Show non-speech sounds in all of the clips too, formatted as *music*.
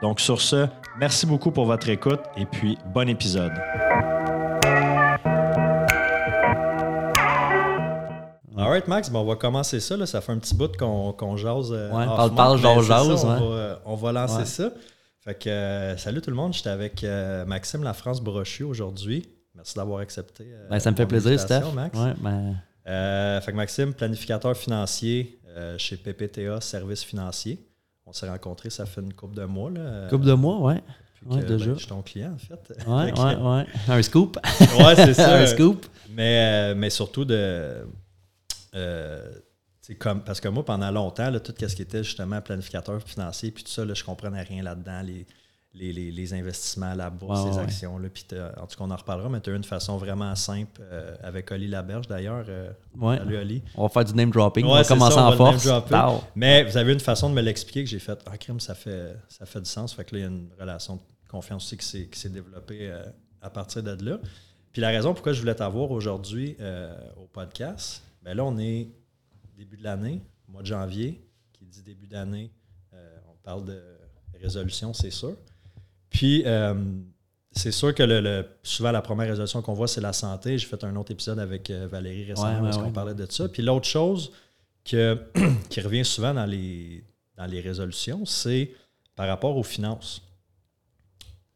Donc sur ce, merci beaucoup pour votre écoute et puis bon épisode. All right, Max, on va commencer ça. Là. Ça fait un petit bout qu'on jase. Euh, ouais, parle, parle, jase, jase. On, va, on va lancer ça. Fait que, euh, salut tout le monde, j'étais avec euh, Maxime La France Brochu aujourd'hui. Merci d'avoir accepté. Ben, ça me fait plaisir, Steph. Max. Ouais, ben... fait que Maxime, planificateur financier chez PPTA Services financiers. On s'est rencontrés, ça fait une couple de mois. Là, couple de mois, ouais. ouais déjà. Ben, je suis ton client, en fait. Ouais, ouais, *laughs* ouais. Un scoop. ouais, c'est ça. *laughs* un scoop. Mais, mais surtout de. Euh, comme, parce que moi, pendant longtemps, là, tout ce qui était justement planificateur financier, puis tout ça, là, je comprenais rien là-dedans, les, les, les, investissements, la bourse, les actions. Là, puis en tout cas, on en reparlera, mais tu as une façon vraiment simple euh, avec Oli Laberge d'ailleurs. Euh, salut Oli. On va faire du name dropping. on va commencer en force. Mais vous avez une façon de me l'expliquer que j'ai fait Ah, crime, ça fait, ça fait du sens. Fait que là, il y a une relation de confiance aussi qui s'est développée à partir de là. Puis la raison pourquoi je voulais t'avoir aujourd'hui au podcast, ben là, on est début de l'année, mois de janvier, qui dit début d'année, euh, on parle de résolution, c'est sûr. Puis, euh, c'est sûr que le, souvent, la première résolution qu'on voit, c'est la santé. J'ai fait un autre épisode avec euh, Valérie récemment parce qu'on parlait de ça. Puis l'autre chose que, *clears throat* qui revient souvent dans les, dans les résolutions, c'est par rapport aux finances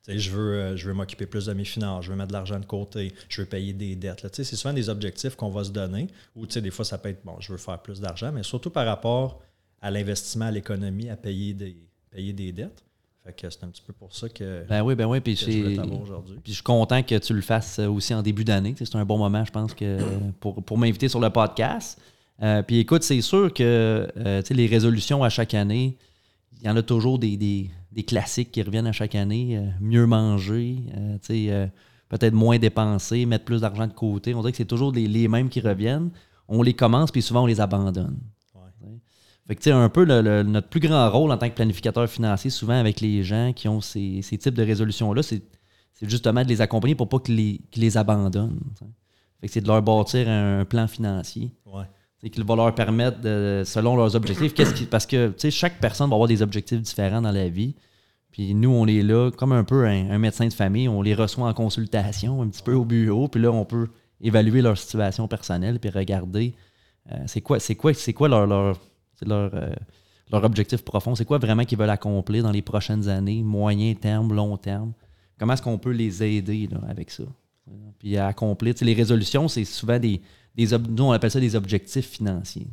je veux, euh, je veux m'occuper plus de mes finances, je veux mettre de l'argent de côté, je veux payer des dettes. C'est souvent des objectifs qu'on va se donner, ou des fois ça peut être, bon, je veux faire plus d'argent, mais surtout par rapport à l'investissement, à l'économie, à payer des, payer des dettes. Fait que c'est un petit peu pour ça que, ben oui, ben oui, puis je aujourd'hui. Puis je suis content que tu le fasses aussi en début d'année. C'est un bon moment, je pense, que *coughs* pour, pour m'inviter sur le podcast. Euh, puis écoute, c'est sûr que euh, les résolutions à chaque année, il y en a toujours des, des classiques qui reviennent à chaque année. Euh, mieux manger, euh, euh, peut-être moins dépenser, mettre plus d'argent de côté. On dirait que c'est toujours les, mêmes qui reviennent. On les commence, puis souvent on les abandonne. Fait que, un peu notre plus grand rôle en tant que planificateur financier, souvent avec les gens qui ont ces, types de résolutions-là, c'est justement de les accompagner pour pas qu'ils les, les, abandonnent. Fait que c'est de leur bâtir un, plan financier. Ouais c'est qu'il va leur permettre, de, selon leurs objectifs, qu'est-ce qui, parce que chaque personne va avoir des objectifs différents dans la vie. Puis nous, on est là comme un peu un, médecin de famille, on les reçoit en consultation, un petit peu au bureau, puis là, on peut évaluer leur situation personnelle, puis regarder euh, c'est quoi, c'est quoi, c'est quoi leur, leur, leur, euh, leur objectif profond, c'est quoi vraiment qu'ils veulent accomplir dans les prochaines années, moyen terme, long terme? Comment est-ce qu'on peut les aider avec ça? Puis à accomplir. Les résolutions, c'est souvent des, des nous, on appelle ça des objectifs financiers.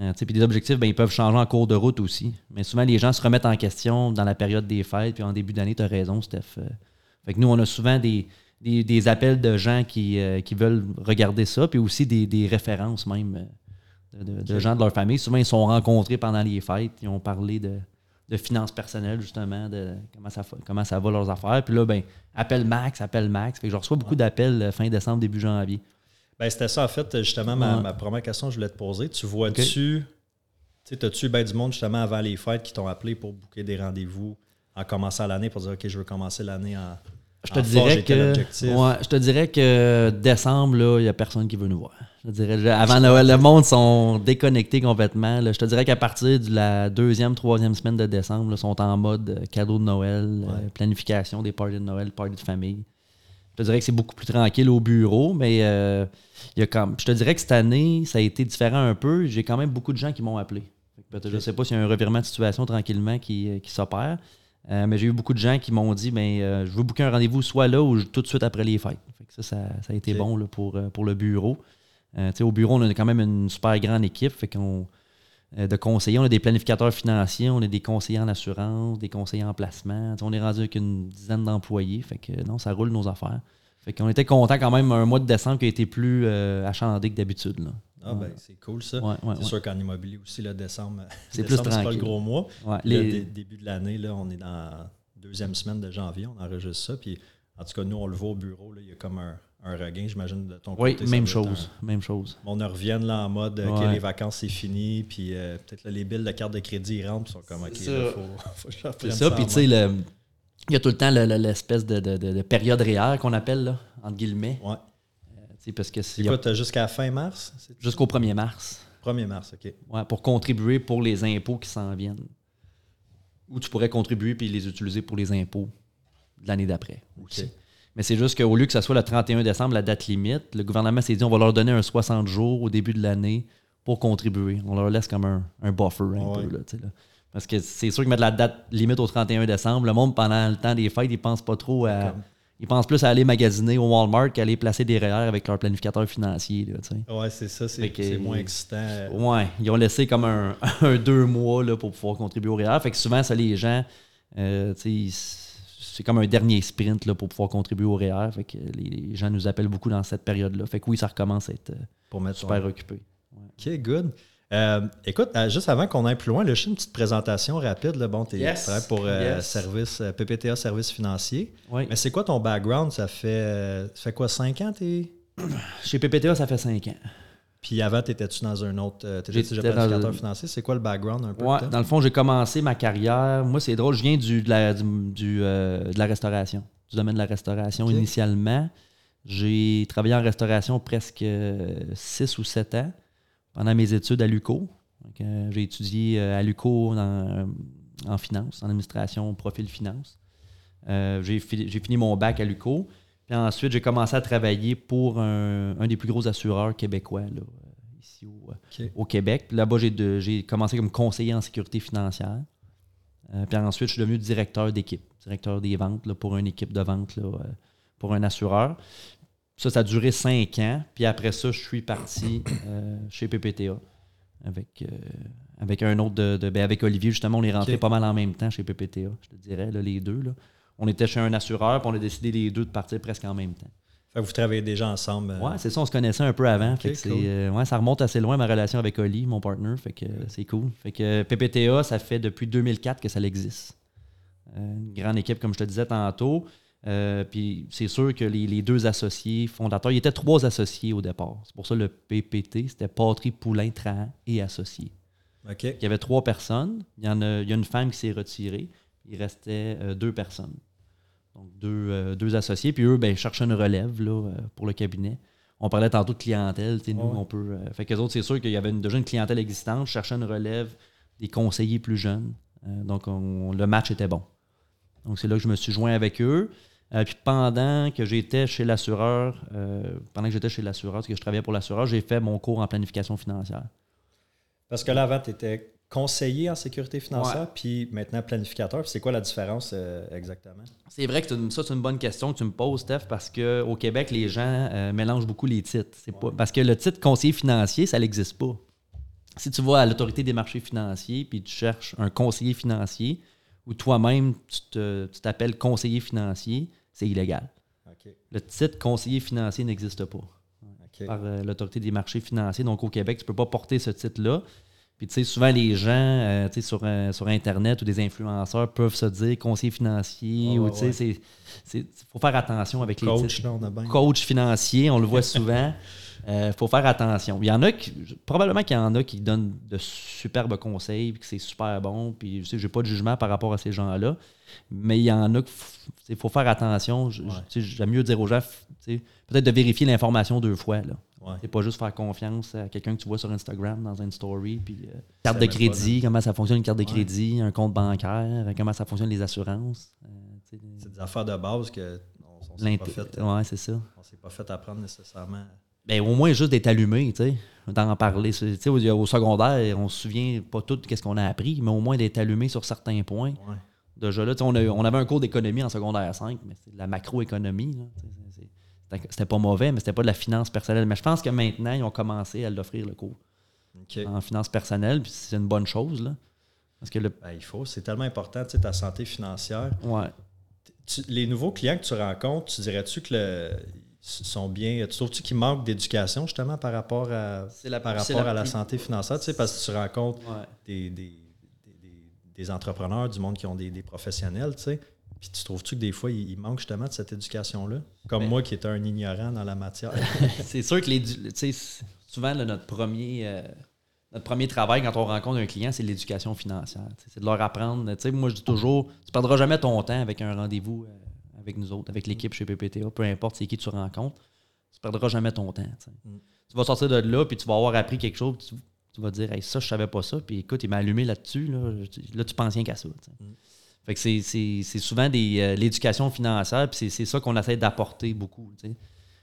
Euh, puis des objectifs, ben, ils peuvent changer en cours de route aussi. Mais souvent, les gens se remettent en question dans la période des fêtes, puis en début d'année, tu as raison, Steph. Euh. Fait que nous, on a souvent des, des, appels de gens qui, qui, veulent regarder ça, puis aussi des, des références même de, gens de leur famille. Souvent, ils sont rencontrés pendant les fêtes, ils ont parlé de, de finances personnelles, justement, de comment ça, comment ça va leurs affaires. Puis là, ben, appelle Max, appelle Max. Fait que je reçois beaucoup d'appels fin décembre, début janvier. Ben, c'était ça, en fait, justement, ma, première question que je voulais te poser. Tu vois-tu, tu as-tu ben du monde, justement, avant les fêtes qui t'ont appelé pour booker des rendez-vous en commençant l'année pour dire, OK, je veux commencer l'année en. Je te, dirais que, je te dirais que décembre, il n'y a personne qui veut nous voir. Je dirais, avant Noël, le monde sont déconnectés complètement. Je te dirais qu'à partir de la deuxième, troisième semaine de décembre, ils sont en mode euh, cadeau de Noël, euh, planification des parties de Noël, parties de famille. Je te dirais que c'est beaucoup plus tranquille au bureau, mais euh, il y a quand, je te dirais que cette année, ça a été différent un peu. J'ai quand même beaucoup de gens qui m'ont appelé. Je ne sais pas s'il y a un revirement de situation tranquillement qui, euh, qui s'opère, euh, mais j'ai eu beaucoup de gens qui m'ont dit ben, je veux booker un rendez-vous soit là ou tout de suite après les fêtes. ça, ça, a été bon là, pour, pour le bureau. Euh, au bureau, on a quand même une super grande équipe. Fait qu'on euh, de conseillers. On a des planificateurs financiers, on a des conseillers en assurance, des conseillers en placement. on est rendu avec une dizaine d'employés. Fait que non, ça roule nos affaires. Fait qu'on était content quand même un mois de décembre qui a été plus euh, achandé que d'habitude. Ah ben c'est cool ça. c'est sûr qu'en immobilier aussi, le décembre, *laughs* c'est plus tranquille. pas le gros mois. Le début de l'année, là, on est dans la deuxième semaine de janvier, on enregistre ça. Puis en tout cas, nous, on le voit au bureau, il y a comme un, un regain, j'imagine, de ton côté. Oui, même chose. même chose. On revient là en mode euh, que les vacances, c'est fini, puis euh, peut-être les billes de carte de crédit ils rentrent, ils sont comme OK, il faut, *laughs* faut, je ça. puis tu sais, il y a tout le temps l'espèce de, de, de, période réelle qu'on appelle, là, entre guillemets. Ouais. Euh, parce que c'est quoi, tu as jusqu'à fin mars Jusqu'au 1er mars. 1er mars, OK. Ouais, pour contribuer pour les impôts qui s'en viennent. Ou tu pourrais contribuer puis les utiliser pour les impôts de l'année d'après. OK. Mais c'est juste qu'au lieu que ce soit le 31 décembre, la date limite, le gouvernement s'est dit on va leur donner un 60 jours au début de l'année pour contribuer. On leur laisse comme un, buffer un peu. Là, Parce que c'est sûr que mettre la date limite au 31 décembre, le monde, pendant le temps des fêtes, ils pensent pas trop à. Ils pensent plus à aller magasiner au Walmart qu'à aller placer des REER avec leur planificateur financier. Oui, c'est ça, c'est moins excitant. Oui, ils ont laissé comme *laughs* un, deux mois là, pour pouvoir contribuer au REER. Fait que souvent, ça, les gens, euh, c'est comme un dernier sprint là, pour pouvoir contribuer au REER. Fait que les, gens nous appellent beaucoup dans cette période-là. Fait que oui, ça recommence à être euh, pour mettre super occupé. OK, good. Euh, écoute, euh, juste avant qu'on aille plus loin, là, je une petite présentation rapide. Là. Bon, tu es pour service, PPTA Services financiers. Mais c'est quoi ton background? Ça fait, ça fait quoi, cinq ans? Es... Chez PPTA, ça fait cinq ans. Puis avant, étais-tu dans un autre. Euh, tu étais déjà planificateur financier? C'est quoi le background un peu? Ouais, dans le fond, j'ai commencé ma carrière. Moi, c'est drôle, je viens du, de, la, du, euh, de la restauration, du domaine de la restauration initialement. J'ai travaillé en restauration presque 6 ou 7 ans pendant mes études à l'UCO. J'ai étudié euh, à l'UCO en finance, en administration, profil finance. j'ai fini mon bac à l'UCO. Puis ensuite, j'ai commencé à travailler pour un, des plus gros assureurs québécois, là, euh, ici euh, au, Québec. Là-bas, j'ai commencé comme conseiller en sécurité financière. Euh, puis ensuite, je suis devenu directeur d'équipe, directeur des ventes pour une équipe de vente pour un assureur. Ça, ça a duré cinq ans. Puis après ça, je suis parti chez PPTA avec, avec un autre de, ben, avec Olivier. Justement, on est rentré pas mal en même temps chez PPTA, je te dirais, les deux. Là on était chez un assureur, puis on a décidé les deux de partir presque en même temps. Fait que vous travaillez déjà ensemble. Euh, oui, c'est ça, on se connaissait un peu avant. Euh, ouais, ça remonte assez loin ma relation avec Oli, mon partner. Fait que c'est cool. Fait que PPTA, ça fait depuis 2004 que ça existe. Euh, une grande équipe, comme je te disais tantôt. puis c'est sûr que les, deux associés fondateurs, il y était trois associés au départ. C'est pour ça le PPT, c'était Patrie, Poulain, Trahan et associés. OK. Il y avait trois personnes. Il y, en a, il y a une femme qui s'est retirée il restait euh, deux personnes. Donc, euh, deux, associés. Puis eux, ben, cherchaient une relève là, euh, pour le cabinet. On parlait tantôt de clientèle. Nous, on peut. fait que autres, c'est sûr qu'il y avait déjà une clientèle existante. cherchaient une relève des conseillers plus jeunes. donc, le match était bon. Donc, c'est là que je me suis joint avec eux. puis pendant que j'étais chez l'assureur, pendant que j'étais chez l'assureur, parce que je travaillais pour l'assureur, j'ai fait mon cours en planification financière. Parce que là, avant, tu étais conseiller en sécurité financière, puis maintenant planificateur. C'est quoi la différence euh, exactement? C'est vrai que ça, c'est une bonne question que tu me poses, Steph, parce qu'au Québec, les gens euh, mélangent beaucoup les titres. C'est pas, parce que le titre conseiller financier, ça n'existe pas. Si tu vas à l'autorité des marchés financiers, puis tu cherches un conseiller financier, ou toi-même, tu t'appelles conseiller financier, c'est illégal. Le titre conseiller financier n'existe pas par euh, l'autorité des marchés financiers. Donc, au Québec, tu ne peux pas porter ce titre-là. Puis, tu sais, souvent, les gens, euh, tu sais, sur, euh, sur Internet ou des influenceurs peuvent se dire conseiller financier ou, tu sais, il faut faire attention avec les Coach, Coach financier, on le voit *laughs* souvent. Il euh, faut faire attention. Il y en a qui, probablement qu'il y en a qui donnent de superbes conseils, puis que c'est super bon, puis je sais, j'ai pas de jugement par rapport à ces gens-là, mais il y en a qu'il faut faire attention. J'aime mieux dire aux gens, peut-être de vérifier l'information deux fois. Là. C'est pas juste faire confiance à quelqu'un que tu vois sur Instagram dans une story. Puis, euh, carte de crédit, comment ça fonctionne une carte de crédit, un compte bancaire, comment ça fonctionne les assurances. Euh, c'est des affaires de base que on, s'est pas fait. Ouais, c'est ça. On s'est pas fait apprendre nécessairement. Ben, au moins juste d'être allumé, tu sais, d'en parler. Au, au, secondaire, on se souvient pas tout de ce qu'on a appris, mais au moins d'être allumé sur certains points. Déjà là, on, on, avait un cours d'économie en secondaire 5, mais c'est de la macroéconomie. C'était pas mauvais, mais c'était pas de la finance personnelle. Mais je pense que maintenant, ils ont commencé à l'offrir le cours en finance personnelle, puis c'est une bonne chose. Là. Parce que le... Ben, il faut, c'est tellement important, tu sais, ta santé financière. Ouais. les nouveaux clients que tu rencontres, tu dirais-tu que le, sont bien. Tu trouves-tu qu'ils manquent d'éducation justement par rapport à, la, par rapport à la santé financière? Tu sais, parce que tu rencontres des, des, des, entrepreneurs, du monde qui ont des, préofessionnels, tu sais. Puis tu trouves-tu que des fois, il, manque justement de cette éducation-là? Comme ben moi qui étais un ignorant dans la matière. *laughs* c'est sûr que les, souvent, notre, premier, euh, notre premier travail quand on rencontre un client, c'est l'éducation financière. C'est de leur apprendre. Moi, je dis toujours, tu ne perdras jamais ton temps avec un rendez-vous euh, avec nous autres, avec l'équipe chez PPTA, peu importe c'est qui tu rencontres. Tu ne perdras jamais ton temps. Mm. Tu vas sortir de là, puis tu vas avoir appris quelque chose, tu, vas dire, ça, je savais pas ça, puis écoute, il m'a allumé là-dessus. Là, là, tu penses rien qu'à ça. Mm. Fait que c'est souvent euh, l'éducation financière, puis c'est ça qu'on essaie d'apporter beaucoup.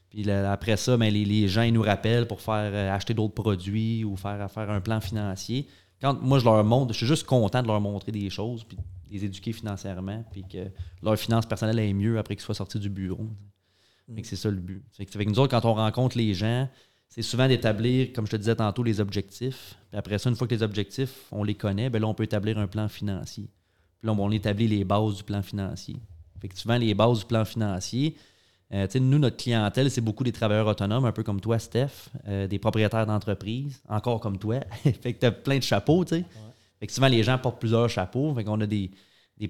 Puis après ça, ben, les, gens ils nous rappellent pour faire euh, acheter d'autres produits ou faire, faire un plan financier. Quand moi je leur montre, je suis juste content de leur montrer des choses, puis les éduquer financièrement, puis que leur finance personnelle est mieux après qu'ils soient sortis du bureau. Mm. C'est ça le but. Fait que, nous autres, quand on rencontre les gens, c'est souvent d'établir, comme je te disais tantôt, les objectifs. Puis après ça, une fois que les objectifs, on les connaît, ben là, on peut établir un plan financier. Puis là, on établit les bases du plan financier. Fait que souvent, les bases du plan financier, euh, nous, notre clientèle, c'est beaucoup des travailleurs autonomes, un peu comme toi, Steph, euh, des propriétaires d'entreprise, encore comme toi. *laughs* fait que tu as plein de chapeaux, tu sais. Souvent, les gens portent plusieurs chapeaux. Fait qu'on a des,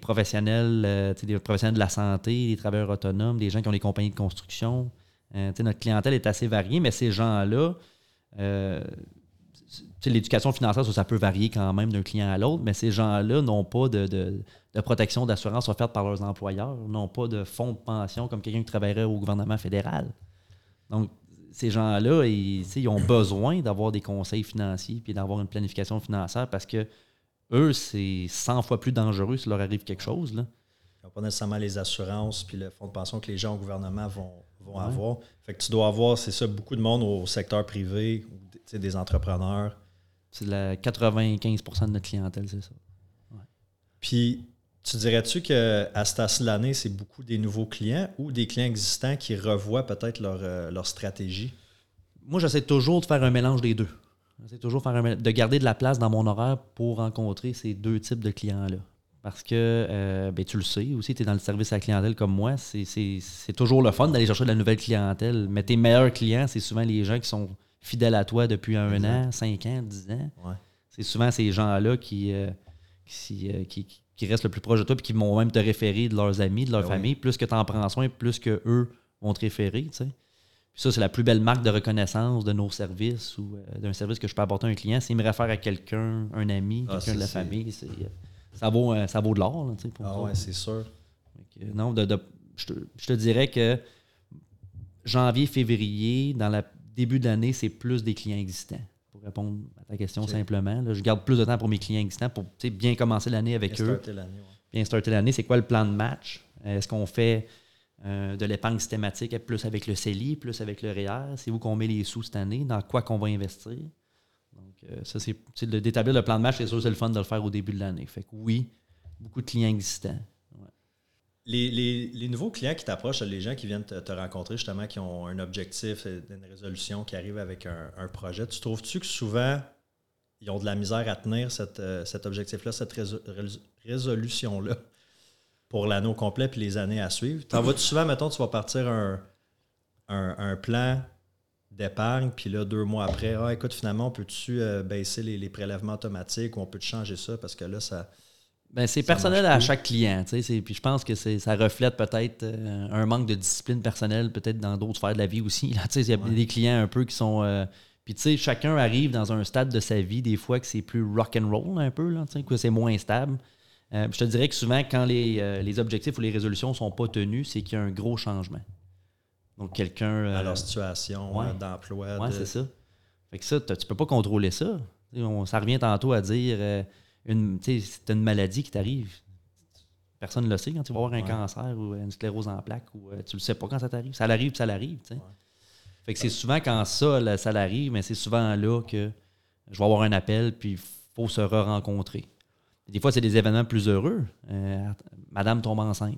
professionnels, euh, des professionnels de la santé, des travailleurs autonomes, des gens qui ont des compagnies de construction. notre clientèle est assez variée, mais ces gens-là, l'éducation financière, ça, peut varier quand même d'un client à l'autre, mais ces gens-là n'ont pas de, protection d'assurance offerte par leurs employeurs, n'ont pas de fonds de pension comme quelqu'un qui travaillerait au gouvernement fédéral. Donc, ces gens-là, ils, ont besoin d'avoir des conseils financiers puis d'avoir une planification financière parce que eux, c'est 100 fois plus dangereux s'il leur arrive quelque chose. Là. Ils n'ont pas nécessairement les assurances puis le fonds de pension que les gens au gouvernement vont, avoir. Fait que tu dois avoir, c'est ça, beaucoup de monde au secteur privé, des entrepreneurs c'est la 95% de notre clientèle, c'est ça. Puis, tu dirais-tu qu'à ce stade de l'année, c'est beaucoup des nouveaux clients ou des clients existants qui revoient peut-être leur, euh, leur stratégie? Moi, j'essaie toujours de faire un mélange des deux. J'essaie toujours faire de garder de la place dans mon horaire pour rencontrer ces deux types de clients-là. Parce que, euh, ben, tu le sais aussi, tu es dans le service à la clientèle comme moi, c'est toujours le fun d'aller chercher de la nouvelle clientèle. Mais tes meilleurs clients, c'est souvent les gens qui sont fidèles à toi depuis un an, cinq ans, dix ans. C'est souvent ces gens-là qui, euh, euh, qui, qui, restent le plus proche de toi et qui vont même te référer de leurs amis, de leur ben famille. Plus que tu en prends soin, plus que eux vont te référer. Tu Puis ça, c'est la plus belle marque de reconnaissance de nos services ou euh, d'un service que je peux apporter à un client. S'il me réfère à quelqu'un, un ami, ah, quelqu'un de la famille, ça, vaut, ça vaut de l'or. Ah ouais, c'est sûr. non, de, je, te, je te dirais que janvier, février, dans la début d'année, c'est plus des clients existants. Pour répondre à ta question simplement, je garde plus de temps pour mes clients existants pour bien commencer l'année avec eux. Bien starter l'année. C'est quoi le plan de match? Est-ce qu'on fait euh, de l'épargne systématique plus avec le CELI, plus avec le REER? C'est où qu'on met les sous cette année? Dans quoi qu'on va investir? Donc, euh, ça, c'est d'établir le plan de match, c'est sûr, c'est le fun de le faire au début de l'année. Fait que oui, beaucoup de clients existants. Les, nouveaux clients qui t'approchent, les gens qui viennent te, rencontrer justement, qui ont un objectif, une résolution, qui arrivent avec un, projet, tu trouves-tu que souvent, ils ont de la misère à tenir euh, cet objectif-là, cette résolution-là? Pour l'anneau complet puis les années à suivre? T'en vas-tu souvent, mettons, tu vas partir un, un, plan d'épargne, puis là, deux mois après, ah, écoute, finalement, on peut-tu euh, baisser les, les, prélèvements automatiques ou on peut changer ça? Parce que là, ça ben, c'est personnel à chaque client. Puis je pense que ça reflète peut-être euh, un manque de discipline personnelle, peut-être dans d'autres sphères de la vie aussi. *laughs* Il y a des clients un peu qui sont. Euh, puis tu sais, chacun arrive dans un stade de sa vie, des fois que c'est plus rock and roll un peu, là, que c'est moins stable. Euh, je te dirais que souvent, quand les, objectifs ou les résolutions ne sont pas tenus, c'est qu'il y a un gros changement. Donc, quelqu'un. à leur situation d'emploi. Oui, c'est ça. Fait que ça, tu peux pas contrôler ça. ça revient tantôt à dire une, c'est une maladie qui t'arrive. Personne ne le sait quand tu vas avoir un cancer ou une sclérose en plaques ou euh, tu le sais pas quand ça t'arrive. Ça l'arrive, ça l'arrive. Fait que c'est souvent quand ça, ça l'arrive, mais c'est souvent là que je vais avoir un appel, puis il faut se re-rencontrer. Des fois, c'est des événements plus heureux. Euh, madame tombe enceinte,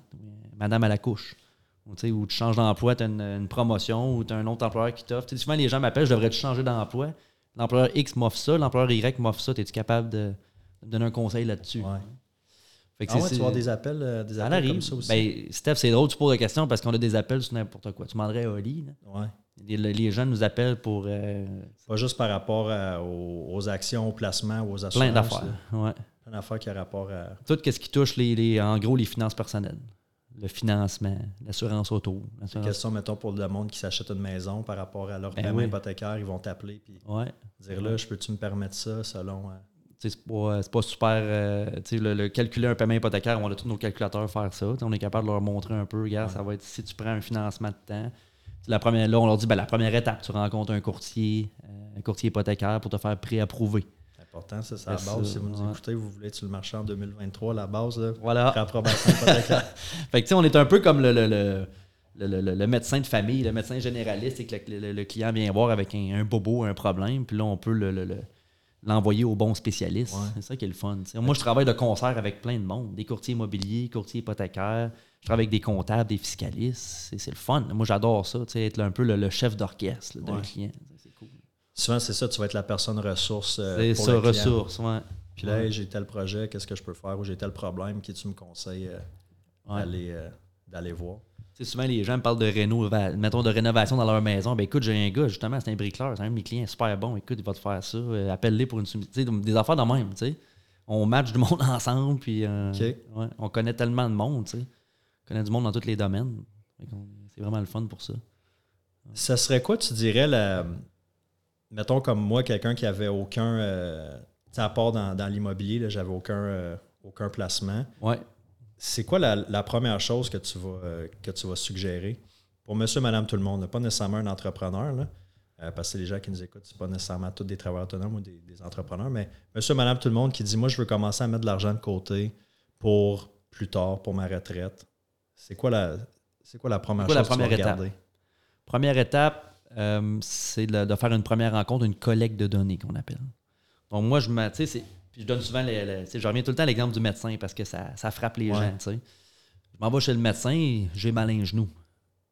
Madame à la couche, Ou, tu sais, ou tu changes d'emploi, tu as une, une promotion ou tu as un autre employeur qui t'offre. Souvent, les gens m'appellent, je devrais-tu changer d'emploi? L'employeur X m'offre ça, l'employeur Y m'offre ça. Es-tu capable de, de me donner un conseil là-dessus? Ouais. Fait que Ah ouais, tu vas avoir des appels, euh, des appels arrive. comme ça aussi. Ben, Steph, c'est drôle, tu poses la question parce qu'on a des appels sur n'importe quoi. Tu demanderais à Oli. Ouais. Les, les gens nous appellent pour euh, Pas juste par rapport à- aux, aux actions, aux placements, aux assurances. plein d'affaires. Ouais. Plein d'affaires qui ont rapport à. Tout ce qui touche, les, les- en gros, les finances personnelles. Le financement, l'assurance auto. l'assurance- Question, mettons, pour le monde qui s'achète une maison par rapport à leur Ben paiement oui. hypothécaire, ils vont t'appeler puis Ouais. dire là, je peux-tu me permettre ça selon. euh, sais, C'est pas, super. euh, le, le calculer un paiement hypothécaire, on a tous nos calculateurs faire ça. On est capable de leur montrer un peu, regarde, ça va être si tu prends un financement de temps. La première, là, on leur dit ben, la première étape, tu rencontres un courtier, euh, un courtier hypothécaire pour te faire préapprouver. C'est important, ça, c'est la base. ça, Si vous nous ouais. écoutez, vous voulez être sur le marché en 2023, la base, là, Voilà. réapprobation hypothécaire. *laughs* Fait que, tu sais, on est un peu comme le, le, le, le- le- médecin de famille, le médecin généraliste, et que le, client vient voir avec un, un bobo, un problème, puis là, on peut le- le- le- l'envoyer au bon spécialiste. Ouais. C'est ça qui est le fun. Moi, je travaille de concert avec plein de monde, des courtiers immobiliers, courtiers hypothécaires. Je travaille avec des comptables, des fiscalistes. C'est le fun. Moi, j'adore ça, être un peu le, chef d'orchestre d'un client. Souvent, c'est ça, tu vas être la personne ressource. euh, C'est ça, ouais. Puis là, hey, j'ai tel projet, qu'est-ce que je peux faire? Ou j'ai tel problème, qui tu me conseilles euh, Ouais. d'aller, euh, d'aller voir? Souvent, les gens me parlent de rénova- mettons, de rénovation dans leur maison. Ben écoute, j'ai un gars, justement, c'est un bricoleur, c'est un de mes clients super bon. Écoute, il va te faire ça. Appelle-les pour une sais, des affaires de même, tu sais. On match du *laughs* monde ensemble, puis euh, ouais, on connaît tellement de monde, tu sais. On connaît du monde dans tous les domaines. C'est vraiment le fun pour ça. Ça serait quoi, tu dirais, la... mettons comme moi, quelqu'un qui avait aucun. euh, à part dans, dans l'immobilier, là, j'avais aucun, euh, aucun placement. Ouais. C'est quoi la, la première chose que tu vas, euh, que tu vas suggérer? Pour monsieur, madame, tout le monde, pas nécessairement un entrepreneur, là, euh, parce que les gens qui nous écoutent, c'est pas nécessairement tous des travailleurs autonomes ou des, des entrepreneurs, mais monsieur, madame, tout le monde qui dit Moi, je veux commencer à mettre de l'argent de côté pour plus tard, pour ma retraite. C'est quoi la, c'est quoi la première la chose que tu vas première étape? regarder? Première étape, euh, c'est de, de faire une première rencontre, une collecte de données qu'on appelle. Donc, moi, je me. Tu sais, c'est- puis je donne souvent. les- les- je reviens tout le temps à l'exemple du médecin parce que ça, ça frappe les Ouais. gens. tu sais. Je m'en vais chez le médecin, j'ai mal à un genou.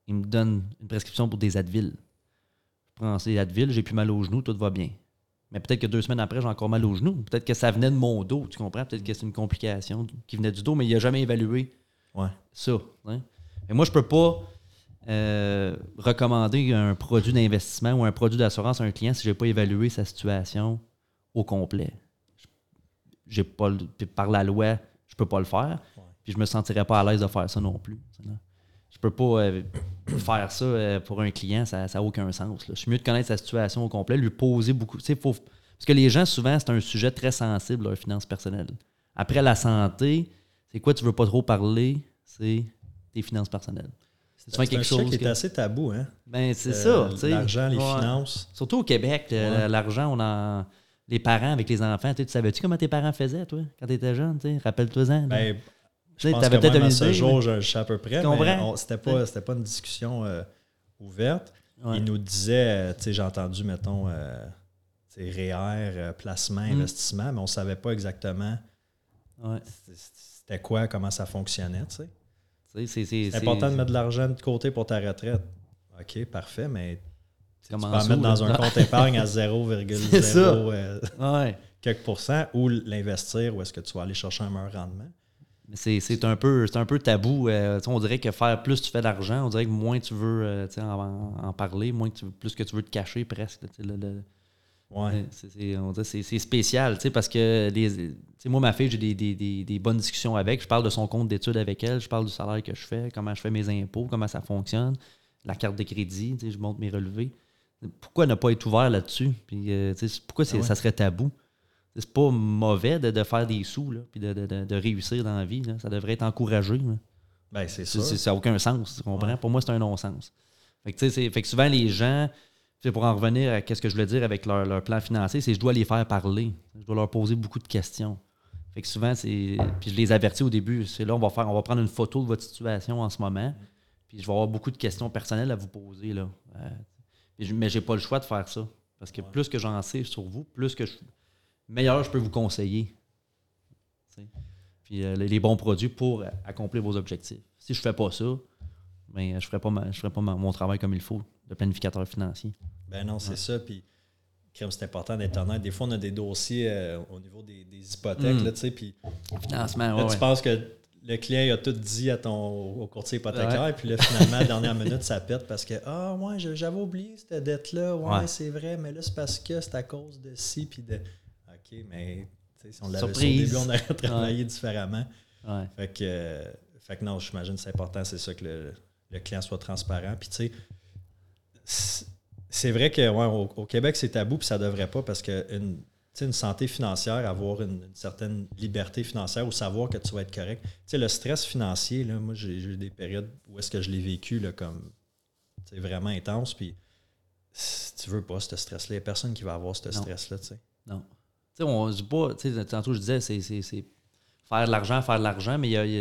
Il me donne une prescription pour des Advil. Je prends ces Advil, j'ai plus mal au genou, tout va bien. Mais peut-être que deux semaines après, j'ai encore mal au genou. Peut-être que ça venait de mon dos, tu comprends? Peut-être que c'est une complication qui venait du dos, mais il n'a jamais évalué Ouais. ça. hein. Mais moi, je peux pas euh, recommander un produit d'investissement ou un produit d'assurance à un client si je n'ai pas évalué sa situation au complet. J'ai pas le- par la loi, je peux pas le faire. Puis je me sentirais pas à l'aise de faire ça non plus. Je peux pas euh, *coughs* faire ça euh, pour un client, ça n'a aucun sens. là. Je suis mieux de connaître sa situation au complet, lui poser beaucoup. faut- parce que les gens, souvent, c'est un sujet très sensible, leurs finances personnelles. Après la santé, c'est quoi tu veux pas trop parler? C'est tes finances personnelles. C'est souvent C'est quelque chose. qui est assez tabou, hein? Ben, c'est Euh, ça. L'argent, les Ouais. finances. Surtout au Québec, Ouais. l'argent, on en. Les parents avec les enfants, tu savais-tu comment tes parents faisaient, toi, quand tu étais jeune? Rappelle-toi-en. Ben, je pense t'avais que même à ce idée, jour, je, je sais à peu près, mais c'était pas, pas une discussion euh, ouverte. Ouais. Il nous disait, euh, tu sais, j'ai entendu, mettons, euh, REER, euh, placement, Mm. investissement, mais on savait pas exactement Ouais. c'était quoi, comment ça fonctionnait, tu sais. C'est- important de mettre de l'argent de côté pour ta retraite. OK, parfait, mais tu peux en mettre dans un compte épargne à 0,0 *laughs* C'est ça. euh, Ouais. quelques pourcents ou l'investir ou est-ce que tu vas aller chercher un meilleur rendement? Mais C'est c'est un, peu- c'est un peu tabou. euh, on dirait que faire plus tu fais d'argent, on dirait que moins tu veux euh, en, parler, moins que tu plus que tu veux te cacher presque. le- le- Ouais. C'est- spécial, tu sais, parce que les, moi, ma fille, j'ai des, des- des- des bonnes discussions avec. Je parle de son compte d'études avec elle, je parle du salaire que je fais, comment je fais mes impôts, comment ça fonctionne, la carte de crédit, tu sais, je montre mes relevés. Pourquoi ne pas être ouvert là-dessus? Puis, euh, tu sais, pourquoi Ah ouais. ça serait tabou? C'est pas mauvais de, de faire des sous, là, puis de, de- de- de réussir dans la vie. là. Ça devrait être encouragé. là. Ben, c'est ça. Ça n'a aucun sens, tu comprends? Ouais. Pour moi, c'est un non-sens. Fait que, tu sais, c'est- fait que souvent, les gens, sais, pour en revenir à ce que je voulais dire avec leur, leur plan financier, c'est que je dois les faire parler. Je dois leur poser beaucoup de questions. Fait que souvent, c'est. Puis je les avertis au début, c'est là, on va faire, on va prendre une photo de votre situation en ce moment. Puis je vais avoir beaucoup de questions personnelles à vous poser. Là. Euh, mais j'ai pas le choix de faire ça. Parce que Ouais. plus que j'en sais sur vous, plus que je. meilleur je peux vous conseiller. Puis euh, les, bons produits pour accomplir vos objectifs. Si je fais pas ça, mais je ferais pas, ma- je ferais pas ma- mon travail comme il faut, de planificateur financier. Ben non, c'est ça. Puis, c'est important d'être honnête. Des fois, on a des dossiers euh, au niveau des, des hypothèques, Mm. là, tu sais, puis Financement, là, ouais, tu ouais. penses que le client a tout dit à ton au courtier hypothécaire, puis là, finalement, à la dernière *laughs* minute, ça pète parce que Ah, ouais, j'avais oublié cette dette-là. Ouais, Ouais. c'est vrai, mais là, c'est parce que c'est à cause de ci, puis de. OK, mais tu sais, si on l'avait au début, on aurait travaillé différemment. Ouais. Fait que, euh, fait que non, j'imagine que c'est important, c'est ça, que le, le client soit transparent. Puis tu sais, c'est- vrai que ouais, au, au Québec, c'est tabou, puis ça devrait pas parce que une, une santé financière, avoir une, une certaine liberté financière ou savoir que tu vas être correct. Tu sais, le stress financier, là, moi, j'ai eu des périodes où est-ce que je l'ai vécu là, comme vraiment intense. Puis si tu veux pas ce stress-là, il n'y a personne qui va avoir ce Non. stress-là. tu sais. Non. Tu sais, on dit pas, tu sais, tantôt je disais, c'est faire de l'argent, faire de l'argent, mais il y a, y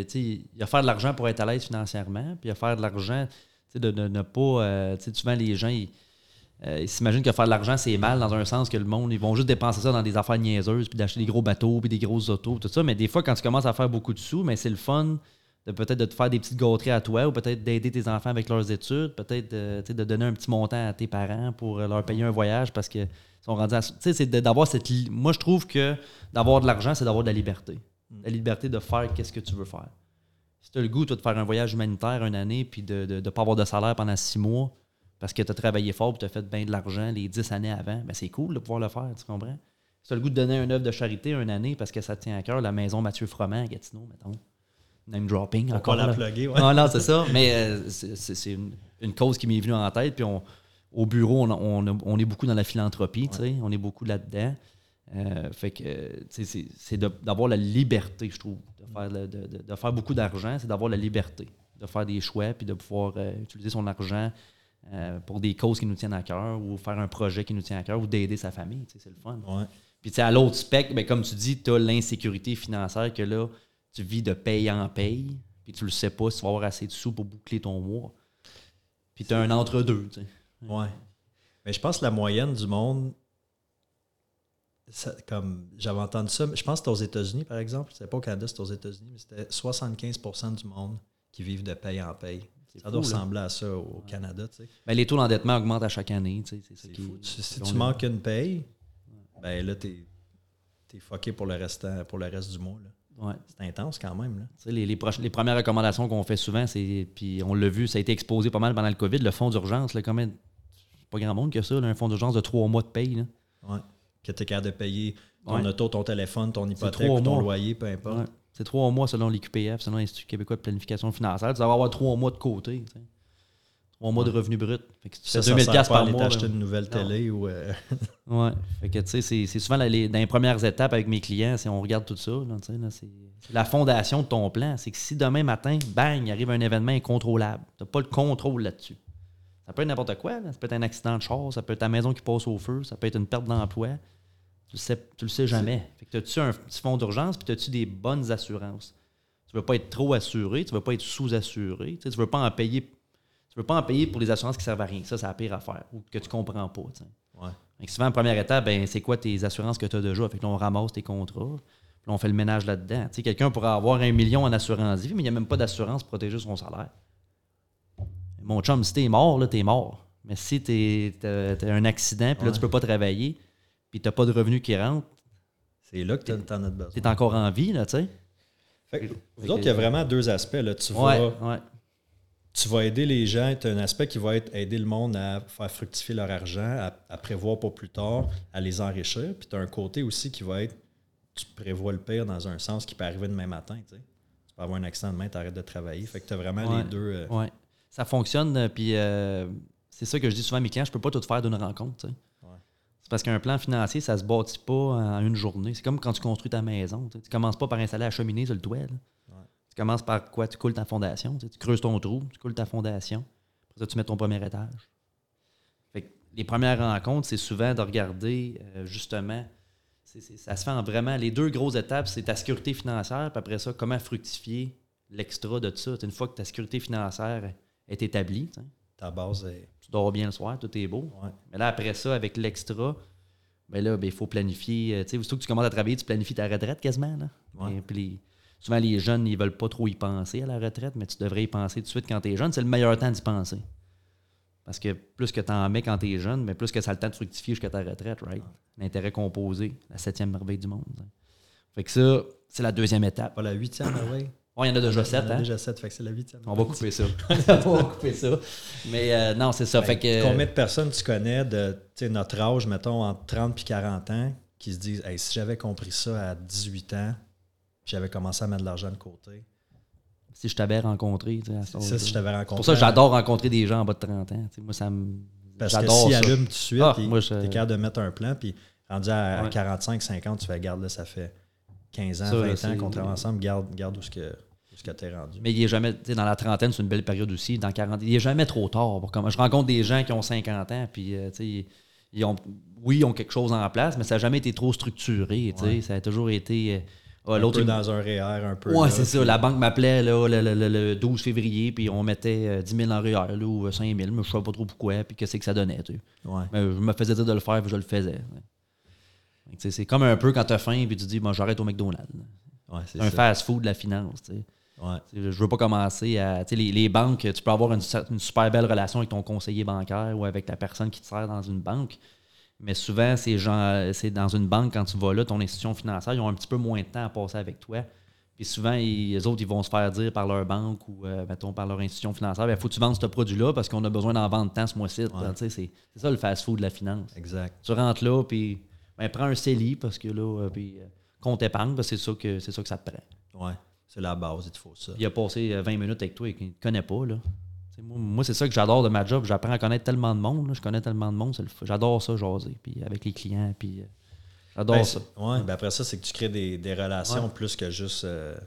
a, faire de l'argent pour être à l'aise financièrement, puis il y a faire de l'argent, tu sais, de, ne pas, euh, tu sais, souvent les gens, ils, euh, ils s'imaginent que faire de l'argent, c'est mal dans un sens que le monde, ils vont juste dépenser ça dans des affaires niaiseuses, puis d'acheter des gros bateaux, puis des grosses autos, tout ça, mais des fois, quand tu commences à faire beaucoup de sous, mais c'est le fun de peut-être de te faire des petites gâteries à toi, ou peut-être d'aider tes enfants avec leurs études, peut-être de, donner un petit montant à tes parents pour leur payer un voyage parce que sont rendus à- Tu sais, c'est d'avoir cette. Moi, je trouve que d'avoir de l'argent, c'est d'avoir de la liberté. La liberté de faire qu'est-ce que tu veux faire. Si tu as le goût, toi, de faire un voyage humanitaire une année puis de ne pas avoir de salaire pendant six mois parce que tu as travaillé fort et tu as fait bien de l'argent les dix années avant, ben c'est cool de pouvoir le faire, tu comprends? Si tu as le goût de donner un œuvre de charité une année parce que ça te tient à cœur, la maison Mathieu Froment à Gatineau, mettons. Name dropping, encore pas la plugger, ouais. Non, non, c'est ça. Mais euh, c'est- une, une cause qui m'est venue en tête. Puis on, au bureau, on, on, on est beaucoup dans la philanthropie, tu sais. On est beaucoup là-dedans. Euh, fait que, c'est- d'avoir la liberté, je trouve. De faire, le- de, de- de faire beaucoup d'argent, c'est d'avoir la liberté. De faire des choix, puis de pouvoir euh, utiliser son argent euh, pour des causes qui nous tiennent à cœur, ou faire un projet qui nous tient à cœur, ou d'aider sa famille. C'est le fun. Ouais. Puis à l'autre spectre, ben, comme tu dis, tu as l'insécurité financière que là, tu vis de paye en paye, puis tu le sais pas si tu vas avoir assez de sous pour boucler ton mois. Puis tu as un entre-deux. Ouais. Mais je pense que la moyenne du monde, ça- comme j'avais entendu ça, je pense que c'était aux États-Unis, par exemple. C'était pas au Canada, c'était aux États-Unis, mais c'était 75% du monde qui vivent de paye en paye. Ça doit là. ressembler à ça au Canada, tu sais. Ben, les taux d'endettement augmentent à chaque année. tu sais, C'est fou. Si tu manques une paye, ben là, t'es es fucké pour le, restant, pour le reste du mois. là. Ouais. C'est intense quand même. Là. Tu sais, Les, les, les premières recommandations qu'on fait souvent, c'est. Puis on l'a vu, ça a été exposé pas mal pendant le COVID, le fonds d'urgence. Combien. c'est Pas grand monde que ça, là, un fonds d'urgence de trois mois de paye. là. Ouais. Que tu es capable de payer ton Ouais. auto, ton téléphone, ton hypothèque, ou ton mois. loyer, peu importe. Ouais. C'est trois mois selon l'IQPF, selon l'Institut québécois de planification financière. Tu vas avoir trois mois de côté. Trois mois de revenus bruts. Fait que si tu Ça, fais ça 2000 sert piastres pas à par aller mois. t'acheter une nouvelle Non. télé ou... euh, *laughs* Ouais. Fait que, tu sais, c'est, souvent la- les- dans les premières étapes avec mes clients, c'est on regarde tout ça. là, là, c'est, la fondation de ton plan. C'est que si demain matin, bang, arrive un événement incontrôlable, tu n'as pas le contrôle là-dessus. Ça peut être n'importe quoi. là. Ça peut être un accident de char, ça peut être ta maison qui passe au feu, ça peut être une perte d'emploi. Tu le sais, tu le sais jamais. Fait que as-tu un petit fonds d'urgence, puis as-tu des bonnes assurances? Tu veux pas être trop assuré, tu veux pas être sous-assuré, tu veux pas en payer. Tu veux pas en payer pour les assurances qui servent à rien. Ça, c'est la pire affaire. Ou que tu comprends pas. tu sais. ouais. Fait que souvent, première étape, ben, c'est quoi tes assurances que tu as déjà? Fait que là, on ramasse tes contrats. Puis on fait le ménage là-dedans. Quelqu'un pourrait avoir un million en assurance vie, mais il n'y a même pas d'assurance pour protéger son salaire. Mon chum, si t'es mort, là, t'es mort. Mais si t'es, t'as, t'as un accident, puis là, Ouais. tu peux pas travailler, puis t'as pas de revenus qui rentrent, C'est là que tu en as besoin. t'es encore en vie, là, tu sais. Fait que, vous autres, il y a vraiment deux aspects. Là. Tu, vas, Ouais, ouais. tu vas aider les gens. Tu as un aspect qui va être aider le monde à faire fructifier leur argent, à, à prévoir pour plus tard, à les enrichir. Puis tu as un côté aussi qui va être tu prévois le pire dans un sens qui peut arriver demain matin. Tu, sais. Tu peux avoir un accident demain, tu arrêtes de travailler. Fait que tu as vraiment Ouais. les deux. euh, Ouais. Ça fonctionne, euh, puis euh, c'est ça que je dis souvent à mes clients, je peux pas tout faire d'une rencontre. Ouais. C'est parce qu'un plan financier, ça se bâtit pas en une journée. C'est comme quand tu construis ta maison. Tu, sais. Tu commences pas par installer la cheminée sur le toit. Ouais. Tu commences par quoi? Tu coules ta fondation. Tu, creuses ton trou, tu coules ta fondation. Après ça, tu mets ton premier étage. Fait que les premières rencontres, c'est souvent de regarder euh, justement. ça se fait en vraiment. Les deux grosses étapes, c'est ta sécurité financière, puis après ça, comment fructifier l'extra de ça. Une fois que ta sécurité financière est établie, ta base est. tu dors bien le soir, tout est beau. Ouais. Mais là, après ça, avec l'extra, ben là, ben, il faut planifier. euh, Tu sais, aussitôt que tu commences à travailler, tu planifies ta retraite quasiment. Là. Ouais. Et puis les- souvent les jeunes, ils veulent pas trop y penser à la retraite, mais tu devrais y penser tout de suite quand tu es jeune. C'est le meilleur temps d'y penser. Parce que plus que tu en mets quand tu es jeune, mais plus que ça a le temps de fructifier jusqu'à ta retraite, right? L'intérêt composé, la septième merveille du monde. hein. Fait que ça, c'est la deuxième étape. Pas la huitième, oui. Il y en a déjà sept, hein? déjà sept, fait que c'est la huitième. On va couper ça. *laughs* On va couper ça. Mais euh, non, c'est ça. fait que, Combien de personnes tu connais de notre âge, mettons, entre 30 et 40 ans, qui se disent Hey, si j'avais compris ça à 18 ans, j'avais commencé à mettre de l'argent de côté? si je t'avais rencontré, tu sais, à Ça, si je t'avais rencontré. C'est pour ça j'adore rencontrer des gens en bas de 30 ans. Moi, ça me. Parce que ça. allument tout de suite, Ah, je- t'es capable de mettre un plan, puis rendu à, à Ouais. 45, 50, tu fais garde là, ça fait 15 ans, Ça, 20 c'est- ans qu'on travaille ensemble, garde, garde où ce que, ce que t'es rendu. Mais il est jamais, tu sais, dans la trentaine, c'est une belle période aussi. Dans 40, il est jamais trop tard. Pour comment, je rencontre des gens qui ont 50 ans, puis euh, tu sais, ils- ils ont, oui, ils ont quelque chose en place, mais ça n'a jamais été trop structuré. tu sais. Ouais. Ça a toujours été. euh, ah, un l'autre, peu dans un REER, un peu. Ouais, là, c'est ça. La banque m'appelait le, le- le- le 12 février, puis on mettait euh, 10 000 en REER là, ou 5 000, mais je ne savais pas trop pourquoi, puis qu'est-ce que ça donnait. Tu sais. Ouais. Mais je me faisais dire de le faire, puis je le faisais. Tu C'est comme un peu quand tu as faim, puis tu dis, bon, j'arrête au McDonald's. Ouais, un fast-food de la finance. tu sais. Ouais. Je veux pas commencer à. Les, les banques, tu peux avoir une, super belle relation avec ton conseiller bancaire ou avec la personne qui te sert dans une banque. Mais souvent, ces gens, c'est dans une banque, quand tu vas là, ton institution financière, ils ont un petit peu moins de temps à passer avec toi. Puis souvent, ils- les autres, ils vont se faire dire par leur banque ou, euh, mettons, par leur institution financière, il faut que tu vendes ce produit-là parce qu'on a besoin d'en vendre tant ce mois-ci. Ouais. C'est c'est ça le fast-food de la finance. Exact. Tu rentres là, puis ben, prends un CELI parce que là, euh, puis euh, compte épargne, parce que c'est ça, que, c'est ça que ça te prend. Ouais. C'est la base, il te faut ça. Il a passé euh, 20 minutes avec toi et qu'il ne te connaît pas. Là. Moi, moi, c'est ça que j'adore de ma job. J'apprends à connaître tellement de monde. là. Je connais tellement de monde. J'adore ça, jaser. Puis avec les clients. Puis euh, j'adore Ben, ça. ouais, ben après ça, c'est que tu crées des, des relations plus que juste euh,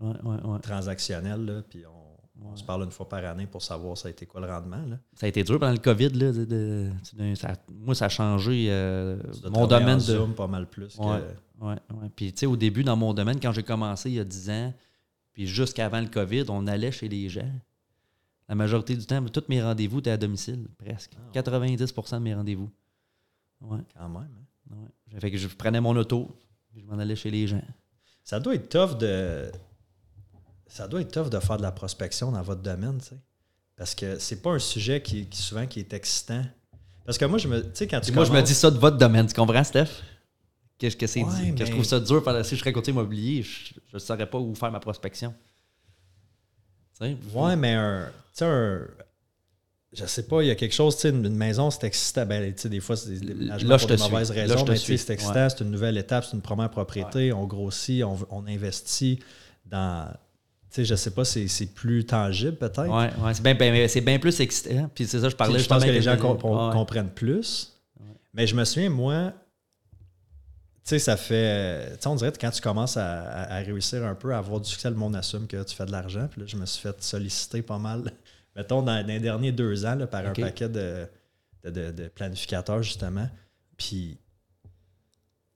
Ouais, transactionnelles. Là, puis on, on se parle une fois par année pour savoir ça a été quoi le rendement. Là. Ça a été dur pendant le COVID. Là, de- de- de- ça- moi, ça a changé euh, mon travailler en domaine de. Zoom pas mal plus que. Ouais. Ouais, ouais. Puis, tu sais, au début, dans mon domaine, quand j'ai commencé il y a 10 ans, puis jusqu'avant le COVID, on allait chez les gens. La majorité du temps, tous mes rendez-vous étaient à domicile, presque. Ah. 90% de mes rendez-vous. Ouais, Quand même. hein. ouais. Fait que je prenais mon auto, puis je m'en allais chez les gens. Ça doit être tough de. Ça doit être tough de faire de la prospection dans votre domaine, tu sais. Parce que c'est pas un sujet qui, qui souvent qui est excitant. Parce que moi, je me. Tu sais, quand tu moi, je me dis ça de votre domaine, tu comprends, Steph? Qu'est-ce que c'est Ouais, dit? Que je mais- trouve ça dur. parce que Si je serais côté immobilier, je ne saurais pas où faire ma prospection. Ouais, mais un. Un. Je sais pas, il y a quelque chose, tu sais, une une maison, c'est excitant. Ben, tu sais, des fois, c'est des déménagements pour des mauvaises suis. Raisons, mais tu sais, suis. c'est excitant, c'est une nouvelle étape, c'est une première propriété, on grossit, on, on investit dans. Tu sais, je sais pas, c'est plus tangible peut-être. Ouais, ouais, c'est bien bien plus excitant. Puis c'est ça, je parlais je pense que les gens comprennent plus. Mais je me souviens, moi, sais, ça fait. Tu sais, on dirait que quand tu commences à, à- à réussir un peu, à avoir du succès, le monde assume que tu fais de l'argent. Puis là, je me suis fait solliciter pas mal, *laughs* mettons, dans, dans les derniers deux ans, là, par un paquet de, de, de- de planificateurs, justement. Puis,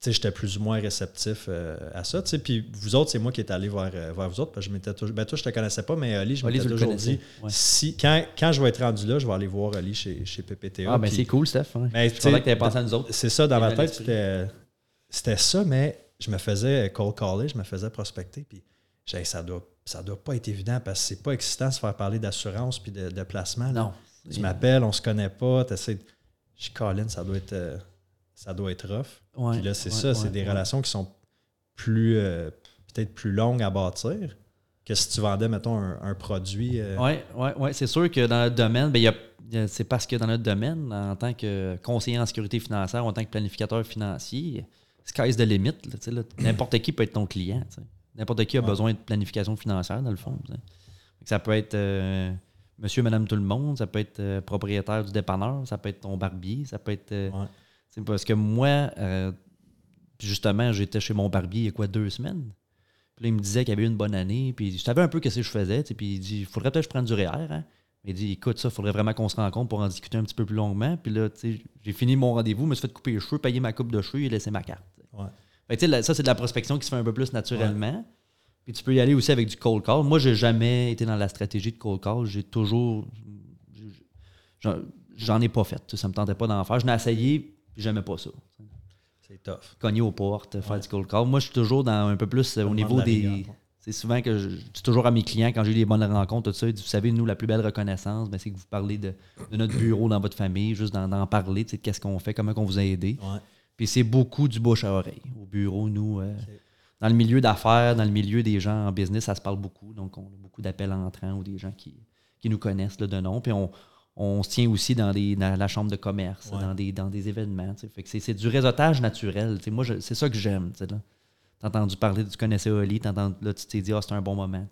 tu sais, j'étais plus ou moins réceptif euh, à ça. Tu sais, puis vous autres, c'est moi qui est allé vers, euh, vers vous autres. Parce que je m'étais toujours. Ben, toi, je te connaissais pas, mais Ali, je Oli, m'étais tu toujours dit. ouais. Si, quand, quand je vais être rendu là, je vais aller voir Ali chez, chez PPTA. Ah, ben c'est cool, Steph. hein. je tu sais, que tu pensé à nous autres. c'est ça, dans ma tête, c'était, c'était ça, mais je me faisais cold caller, je me faisais prospecter, puis j'ai ça doit, ça doit pas être évident parce que c'est pas excitant de se faire parler d'assurance puis de, de placement. là. Non. Tu m'appelles, on se connaît pas, tu essaies. Je suis Colin, ça doit être, euh, ça doit être rough. Ouais, puis là, c'est ouais, ça, c'est des relations qui sont plus, euh, peut-être plus longues à bâtir que si tu vendais, mettons, un, un produit. euh, Oui, ouais, ouais. c'est sûr que dans notre domaine, ben, y a- a- c'est parce que dans notre domaine, en tant que conseiller en sécurité financière, ou en tant que planificateur financier, sky's the limit. là. N'importe qui peut être ton client. N'importe qui a Ouais. besoin de planification financière, dans le fond. Ça peut être euh, monsieur, madame, tout le monde, ça peut être euh, propriétaire du dépanneur, ça peut être ton barbier, ça peut être. euh, Ouais. parce que moi, justement, j'étais chez mon barbier il y a quoi, deux semaines? Puis là, il me disait qu'il avait eu une bonne année. Puis je savais un peu ce que je faisais. Puis il dit, il faudrait peut-être que je prenne du REER. Hein? Il dit, écoute, ça, il faudrait vraiment qu'on se rencontre pour en discuter un petit peu plus longuement. Puis là, j'ai fini mon rendez-vous, je me suis fait couper les cheveux, payer ma coupe de cheveux et laisser ma carte. Ouais. Fait que, ça, c'est de la prospection qui se fait un peu plus naturellement. Puis tu peux y aller aussi avec du cold call. Moi, j'ai jamais été dans la stratégie de cold call. J'ai toujours. j'en- ai pas fait. Ça me tentait pas d'en faire. Je l'ai essayé, puis j'aimais pas ça C'est tough. cogner aux portes, faire du cold call. Moi, je suis toujours dans un peu plus euh, au niveau de des. C'est souvent que je, dis toujours à mes clients, quand j'ai eu des bonnes rencontres, tout ça, vous savez, nous, la plus belle reconnaissance, ben, c'est que vous parlez de, notre bureau dans votre famille, juste d'en parler, de qu'est-ce qu'on fait, comment on vous a aidé. Puis c'est beaucoup du bouche à oreille. Au bureau, nous, euh, dans le milieu d'affaires, dans le milieu des gens en business, ça se parle beaucoup. Donc, on a beaucoup d'appels entrants ou des gens qui, nous connaissent de nom. Puis on, se tient aussi dans, la chambre de commerce, dans, des, dans des événements. Fait que c'est du réseautage naturel. moi, c'est ça que j'aime. T'as entendu parler, tu connaissais Oli, là, tu t'es dit, ah, c'est un bon moment.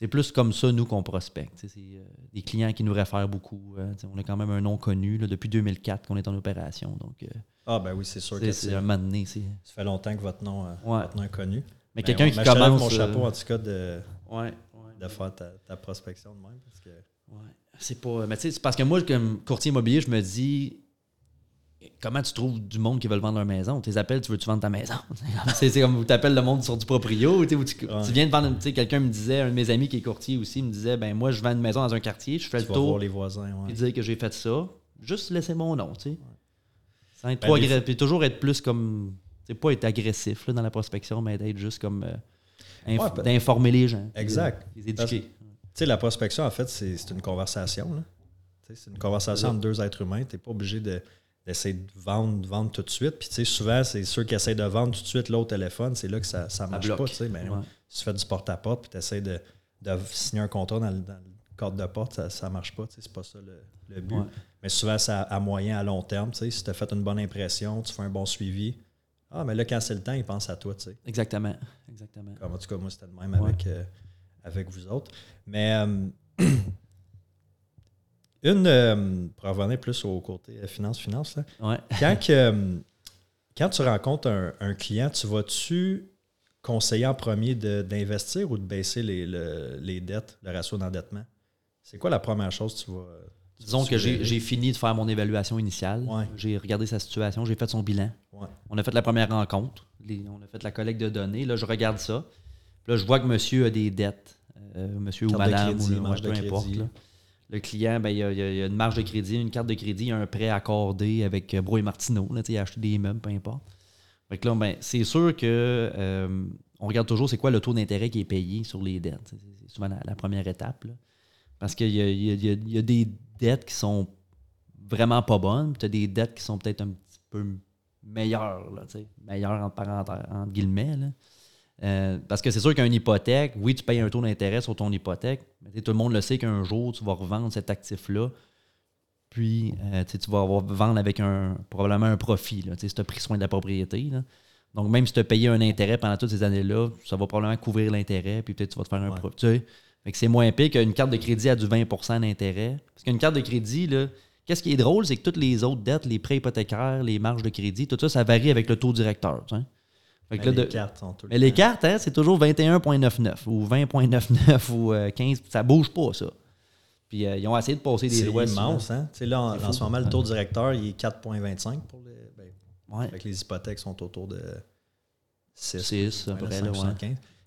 C'est plus comme ça, nous, qu'on prospecte. C'est euh, des clients qui nous réfèrent beaucoup. Euh, on a quand même un nom connu depuis 2004 qu'on est en opération. Donc, euh, ah, ben oui, c'est sûr que c'est un moment donné. Ça fait longtemps que votre nom, votre nom est connu. Mais ben, quelqu'un qui commence. mon chapeau, en tout cas, de, de faire ta, prospection de même. Parce que... C'est pas. Mais tu sais, c'est parce que moi, comme courtier immobilier, je me dis, comment tu trouves du monde qui veut vendre leur maison? Tu les appelles, tu veux-tu vendre ta maison? *laughs* c'est comme tu appelles le monde sur du proprio. Tu, tu, viens de vendre. Quelqu'un me disait, un de mes amis qui est courtier aussi, me disait ben moi, je vends une maison dans un quartier, je fais le tour. Voir les voisins. Il disait que j'ai fait ça. Juste laisser mon nom. Tu sais. Sans être ben, trop Puis toujours être plus comme. C'est pas être agressif là, dans la prospection, mais d'être juste comme. Euh, ben d'informer les gens. Exact. Les éduquer. Tu sais, la prospection, en fait, c'est une conversation. C'est une conversation entre deux êtres humains. Tu n'es pas obligé de d'essayer de vendre, vendre tout de suite. Puis, tu sais, souvent, c'est ceux qui essaient de vendre tout de suite l'autre téléphone, c'est là que ça ne marche pas, tu sais. Mais si tu fais du porte-à-porte, puis tu essaies de, signer un contrat dans le, cadre de porte, ça ne marche pas, tu sais, c'est pas ça le, but. Mais souvent, c'est à, moyen, à long terme, tu sais. Si tu as fait une bonne impression, tu fais un bon suivi, ah, mais là, quand c'est le temps, il pense à toi, tu sais. Exactement. Exactement. Comme, en tout cas, moi, c'était le même avec, euh, avec vous autres. Mais... Euh, *clears throat* Une, euh, pour revenir plus au côté finance-finance, quand, *laughs* euh, quand tu rencontres un, client, tu vas-tu conseiller en premier d'investir ou de baisser les, les dettes, le ratio d'endettement? C'est quoi la première chose que tu vas. Disons que j'ai fini de faire mon évaluation initiale. J'ai regardé sa situation, j'ai fait son bilan. On a fait la première rencontre, on a fait la collecte de données. Là, je regarde ça. là, je vois que monsieur a des dettes. Euh, monsieur ou madame, ou peu importe le client, ben, il, y a, une marge de crédit, une carte de crédit, il y a un prêt accordé avec euh, Bro et Martineau. Là, il a acheté des immeubles, peu importe. Fait là, ben, c'est sûr que euh, on regarde toujours c'est quoi le taux d'intérêt qui est payé sur les dettes. C'est souvent la, première étape. Parce qu'il y, a, des dettes qui sont vraiment pas bonnes, puis tu as des dettes qui sont peut-être un petit peu meilleures, là, meilleures entre parenthèses, entre guillemets. Là. Euh, parce que c'est sûr qu'une hypothèque, oui, tu payes un taux d'intérêt sur ton hypothèque, mais tout le monde le sait qu'un jour, tu vas revendre cet actif-là, puis euh, tu vas vendre avec un probablement un profit, là, si tu as pris soin de la propriété. Donc, même si tu as payé un intérêt pendant toutes ces années-là, ça va probablement couvrir l'intérêt, puis peut-être tu vas te faire un profit. C'est moins pire qu'une carte de crédit à du 20% d'intérêt. Parce qu'une carte de crédit, qu'est-ce qui est drôle, c'est que toutes les autres dettes, les prêts hypothécaires, les marges de crédit, tout ça, ça varie avec le taux directeur les cartes sont Mais les cartes, hein, c'est toujours 21,99 ou 20,99 ou 15. Euh, ça bouge pas, ça. Puis euh, ils ont essayé de passer des lois. C'est immense, hein? là, en, ce moment, le taux directeur, il est 4,25 pour les. Ben, Avec les hypothèques sont autour de 6. 6, à peu près, là,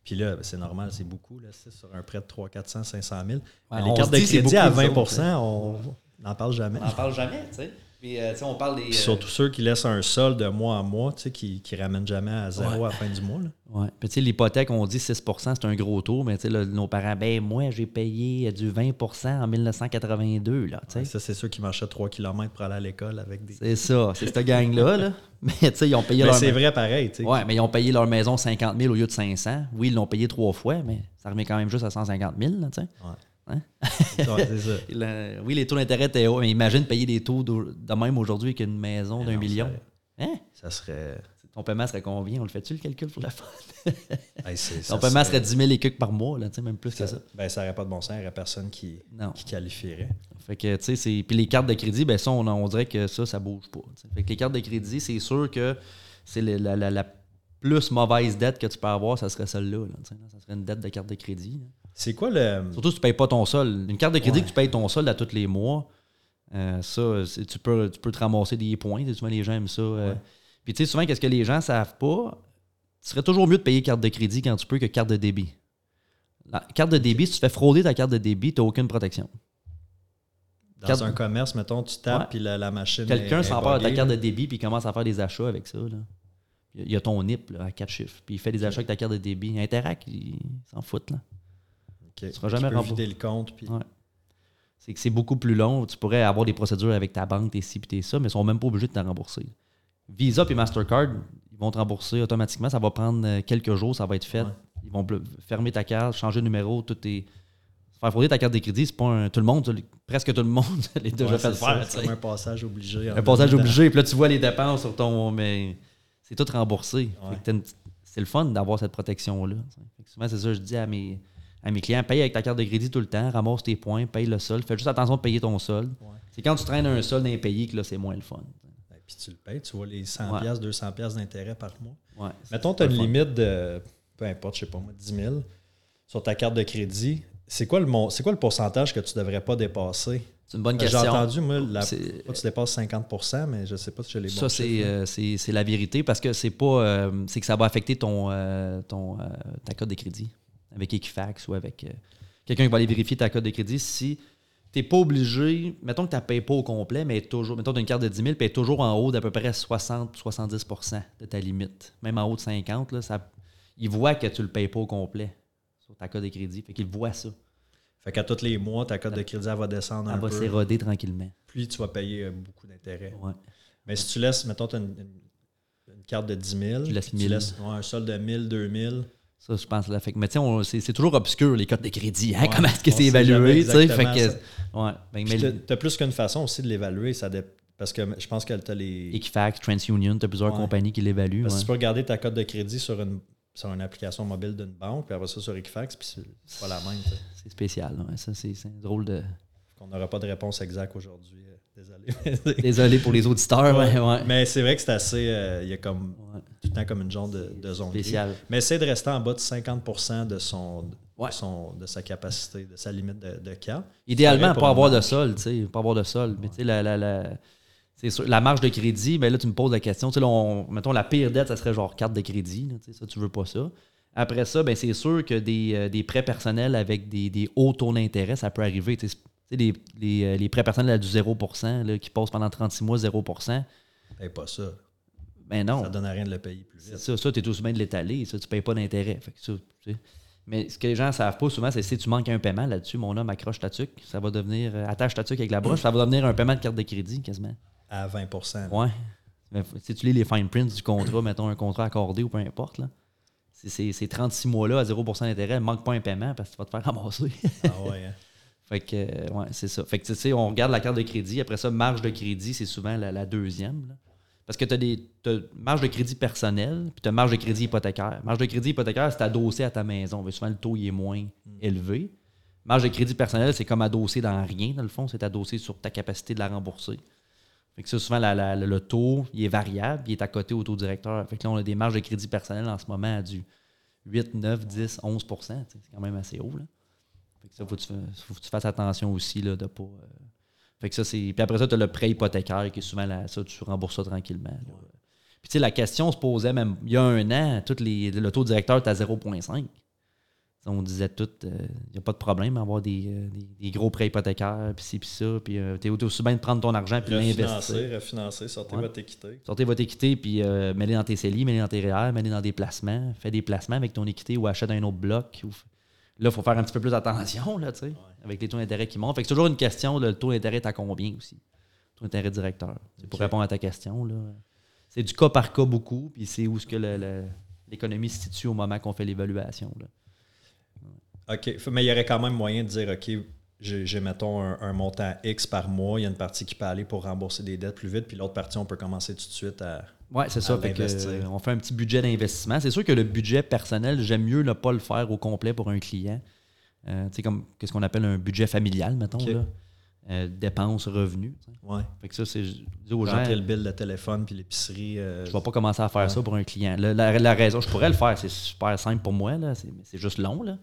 Puis là, c'est normal, c'est beaucoup, là, sur un prêt de 3, 400, 500 000. les cartes de crédit à 20% on n'en parle jamais. On n'en parle jamais, tu sais. Puis, euh, on parle des. surtout ceux qui laissent un sol de mois à mois, qui ne ramènent jamais à zéro à la fin du mois. Oui. Puis, l'hypothèque, on dit 6% c'est un gros taux, mais nos parents, ben, moi, j'ai payé du 20% en 1982. Là, ça, c'est ceux qui marchaient 3 km pour aller à l'école avec des. C'est ça, c'est cette gang-là. là. *laughs* Mais, tu sais, ils ont payé leur. C'est vrai, pareil. Oui, mais ils ont payé leur maison 50 000 au lieu de 500. Oui, ils l'ont payé trois fois, mais ça remet quand même juste à 150 000. Là, ouais. Hein? *laughs* oui, les taux d'intérêt étaient hauts, mais imagine payer des taux de même aujourd'hui avec une maison d'un million. Hein? Ça serait. Ton paiement serait combien? On le fait-tu le calcul pour la fin? *laughs* Ton paiement serait 10 000 écus par mois, là, même plus que ça. Ben, ça n'aurait pas de bon sens, il n'y aurait personne qui, qui qualifierait. Fait que, tu sais, puis les cartes de crédit, ben ça, on, dirait que ça, ça bouge pas. Fait que les cartes de crédit, c'est sûr que c'est la, la, plus mauvaise dette que tu peux avoir, ça serait celle-là. ça serait une dette de carte de crédit. C'est quoi le. Surtout si tu ne payes pas ton sol. Une carte de crédit que tu payes ton sol à tous les mois, euh, ça, tu peux, tu peux te ramasser des points. Souvent, les gens aiment ça. Euh. Puis, tu sais, souvent, qu'est-ce que les gens ne savent pas? Ce serait toujours mieux de payer carte de crédit quand tu peux que carte de débit. La carte de débit, si tu fais frauder ta carte de débit, tu n'as aucune protection. Dans un commerce, mettons, tu tapes, puis la, machine. Quelqu'un s'empare de ta carte de débit, puis commence à faire des achats avec ça. Là. Il y a ton NIP là, à quatre chiffres. Puis il fait des achats avec ta carte de débit. Interact, il s'en fout. Là. Tu seras jamais peux remboursé. vider le compte. Puis... Ouais. C'est que c'est beaucoup plus long. Tu pourrais avoir des procédures avec ta banque, tes ci, tes ça, mais ils sont même pas obligés de te rembourser. Visa et Mastercard, ils vont te rembourser automatiquement. Ça va prendre euh, quelques jours, ça va être fait. Ouais. Ils vont fermer ta carte, changer de numéro, tout est. Faire frauder ta carte de crédit, c'est pas un. Tout le monde, presque tout le monde *laughs* l'a déjà Ouais, fait faire. C'est tu un passage obligé. Un passage obligé, puis là, tu vois les dépenses sur ton. Mais c'est tout remboursé. Ouais. C'est le fun d'avoir cette protection-là. tu Souvent, c'est ça que je dis à mes, à mes clients paye avec ta carte de crédit tout le temps, ramasse tes points, paye le solde. Fais juste attention de payer ton solde. Ouais. C'est quand tu traînes un solde impayé que là, c'est moins le fun. Ouais, Puis tu le payes, tu vois les 100$, Ouais. piastres, 200$ piastres d'intérêt par mois. Ouais, Mettons, tu as une fun. limite de, peu importe, je sais pas moi, 10 000 sur ta carte de crédit. C'est quoi, le quoi le pourcentage que tu devrais pas dépasser? C'est une bonne J'ai question. entendu, moi, la, tu dépasses 50% mais je sais pas si j'ai les bons Ça, c'est euh, c'est- la vérité parce que c'est pas. euh, c'est que ça va affecter ton, euh, ton, ta code de crédit avec Equifax ou avec euh, quelqu'un qui va aller vérifier ta code de crédit. Si tu n'es pas obligé, mettons que tu ne payes pas au complet, mais toujours, mettons tu as une carte de 10 000 puis elle est toujours en haut d'à peu près 60-70% de ta limite. Même en haut de 50, là, ça, ils voient que tu ne le payes pas au complet sur ta code de crédit. Fait qu'ils voient ça. Fait qu'à tous les mois, ta cote de crédit elle va descendre Elle un va peu. s'éroder tranquillement. Puis tu vas payer euh, beaucoup d'intérêts. Ouais. Mais si tu laisses, mettons, tu as une, carte de 10 000, Tu laisses puis 1000. tu laisses ouais, un solde de 1000, 2000. Ça, je pense, là, fait que, mais tu sais, c'est toujours obscur, les codes de crédit. Hein? Ouais, Comment est-ce que c'est évalué? Fait que, ouais, ben, mais as plus qu'une façon aussi de l'évaluer. Ça Parce que je pense que tu as les. Equifax, TransUnion, tu as plusieurs Ouais. compagnies qui l'évaluent. Parce que ouais. tu peux regarder ta cote de crédit sur une, sur une application mobile d'une banque, puis après ça sur Equifax, puis c'est- pas la même. C'est spécial. ouais. Ça, c'est drôle de. On n'aura pas de réponse exacte aujourd'hui. euh, Désolé. Désolé pour les auditeurs. Mais c'est vrai que c'est assez. euh, Il y a comme tout le temps comme une genre de, de zone. grise. Spécial. Mais essaie de rester en bas de 50 de son, Ouais. de son de sa capacité, de sa limite de, de carte. Idéalement, Pareil pour pas avoir de sol, tu sais, pas avoir de sol. Mais tu sais, la, la, la, la marge de crédit, ben là, tu me poses la question. Là, on- mettons, la pire dette, ça serait genre carte de crédit. là, tu sais, ça, tu veux pas ça. Après ça, ben, c'est sûr que des, euh, des prêts personnels avec des, des hauts taux d'intérêt, ça peut arriver. Les, les, euh, les prêts personnels à du 0 là, qui passent pendant 36 mois 0% Paye pas ça. Ben non. Ça donne à rien de le payer plus vite. ça, ça tu es aussi bien de l'étaler. Ça, tu payes pas d'intérêt. Tu sais. Mais ce que les gens ne savent pas souvent, c'est si tu manques un paiement là-dessus, mon homme accroche ta tuque, ça va devenir. euh, attache ta tuque avec la broche, ça va devenir un paiement de carte de crédit quasiment. À 20 Ouais. Mais si tu lis les fine prints du contrat, *clears throat* mettons un contrat accordé ou peu importe, là. ces 36 mois-là à 0% d'intérêt, manque pas un paiement parce que tu vas te faire *laughs* ramasser. Ah ouais. hein. *laughs* fait que, euh, ouais, c'est ça. Fait que, tu sais, on regarde la carte de crédit. Après ça, marge de crédit, c'est souvent la, la deuxième. là. Parce que tu as des t'as marge de crédit personnel, puis tu as marge de crédit hypothécaire. Marge de crédit hypothécaire, c'est adossé à ta maison. Mais souvent, le taux il est moins élevé. Marge de crédit personnel, c'est comme adossé dans rien, dans le fond. C'est adossé sur ta capacité de la rembourser. Fait que ça, souvent, la- la- le taux, il est variable, il est à côté au taux directeur. Fait que là, on a des marges de crédit personnel en ce moment à du 8, 9, 10, 11 tu sais, C'est quand même assez haut. Là. Fait que ça, faut que tu, fa- faut que tu fasses attention aussi là, de pas. euh, Fait que ça, c'est. Puis après ça, tu as le prêt hypothécaire qui est souvent là, ça, tu rembourses ça tranquillement. là. Puis tu sais, la question se posait même il y a un an, toutes les, le taux directeur était à 0,5. On disait tout, il n'y a pas de problème à avoir des, euh, des- des gros prêts hypothécaires, puis ci, puis ça, puis tu es aussi bien de prendre ton argent puis l'investir. Refinancer, refinancer, sortez Ouais. votre équité. Sortez votre équité, puis euh, mets-les dans tes CELI, mets-les dans tes REER, mets-les dans des placements. Fais des placements avec ton équité ou achète un autre bloc. ou Là, il faut faire un petit peu plus attention, là, tu sais, avec les taux d'intérêt qui montent. Fait que c'est toujours une question, là, le taux d'intérêt est à combien aussi? Le taux d'intérêt directeur. C'est Pour répondre à ta question, là. C'est du cas par cas beaucoup, puis c'est où ce que l'économie se situe au moment qu'on fait l'évaluation. là. OK. Mais il y aurait quand même moyen de dire, OK, j'ai, j'ai, mettons, un, un montant X par mois. Il y a une partie qui peut aller pour rembourser des dettes plus vite, puis l'autre partie, on peut commencer tout de suite à. Oui, c'est ça. Fait que, euh, on fait un petit budget d'investissement. C'est sûr que le budget personnel, j'aime mieux ne pas le faire au complet pour un client. Euh, tu sais, comme qu'est-ce qu'on appelle un budget familial, mettons, là? Euh, dépenses, revenus. Ouais. Fait que ça, c'est. Aux gens, le bill de téléphone puis l'épicerie. euh, je ne vais pas commencer à faire Ouais. ça pour un client. La, la- la raison, je pourrais le faire, c'est super simple pour moi, là. C'est, juste long, là.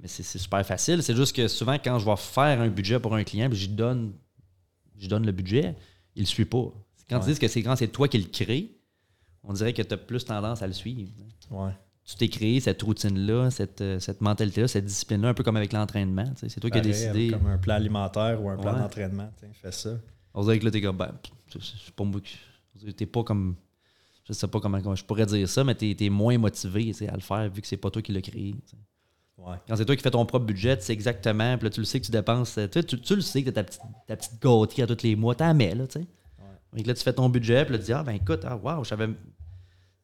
Mais c'est, c'est super facile. C'est juste que souvent, quand je vais faire un budget pour un client, puis je donne, je donne le budget, il ne le suit pas. Quand Ouais. tu dis que c'est quand c'est toi qui le crée, on dirait que tu as plus tendance à le suivre. Ouais. tu t'es créé cette routine-là, cette, euh, cette mentalité-là, cette discipline-là, un peu comme avec l'entraînement. C'est toi qui as décidé. Comme un plan alimentaire ou un plan d'entraînement. Fais ça. On dirait que là, t'es comme, ben, c'est- c'est pas moi. T'es pas comme. je sais pas comment, je pourrais dire ça, mais tu es, moins motivé à le faire vu que c'est pas toi qui l'as créé. Ouais. Quand c'est toi qui fais ton propre budget, tu sais exactement, puis là, tu le sais que tu dépenses, tu, tu, tu le sais que tu as ta petite, ta petite gâterie à tous les mois, t'en mets, là, tu sais. Donc là, tu fais ton budget, puis là, tu dis, ah, ben écoute, ah, wow, je savais.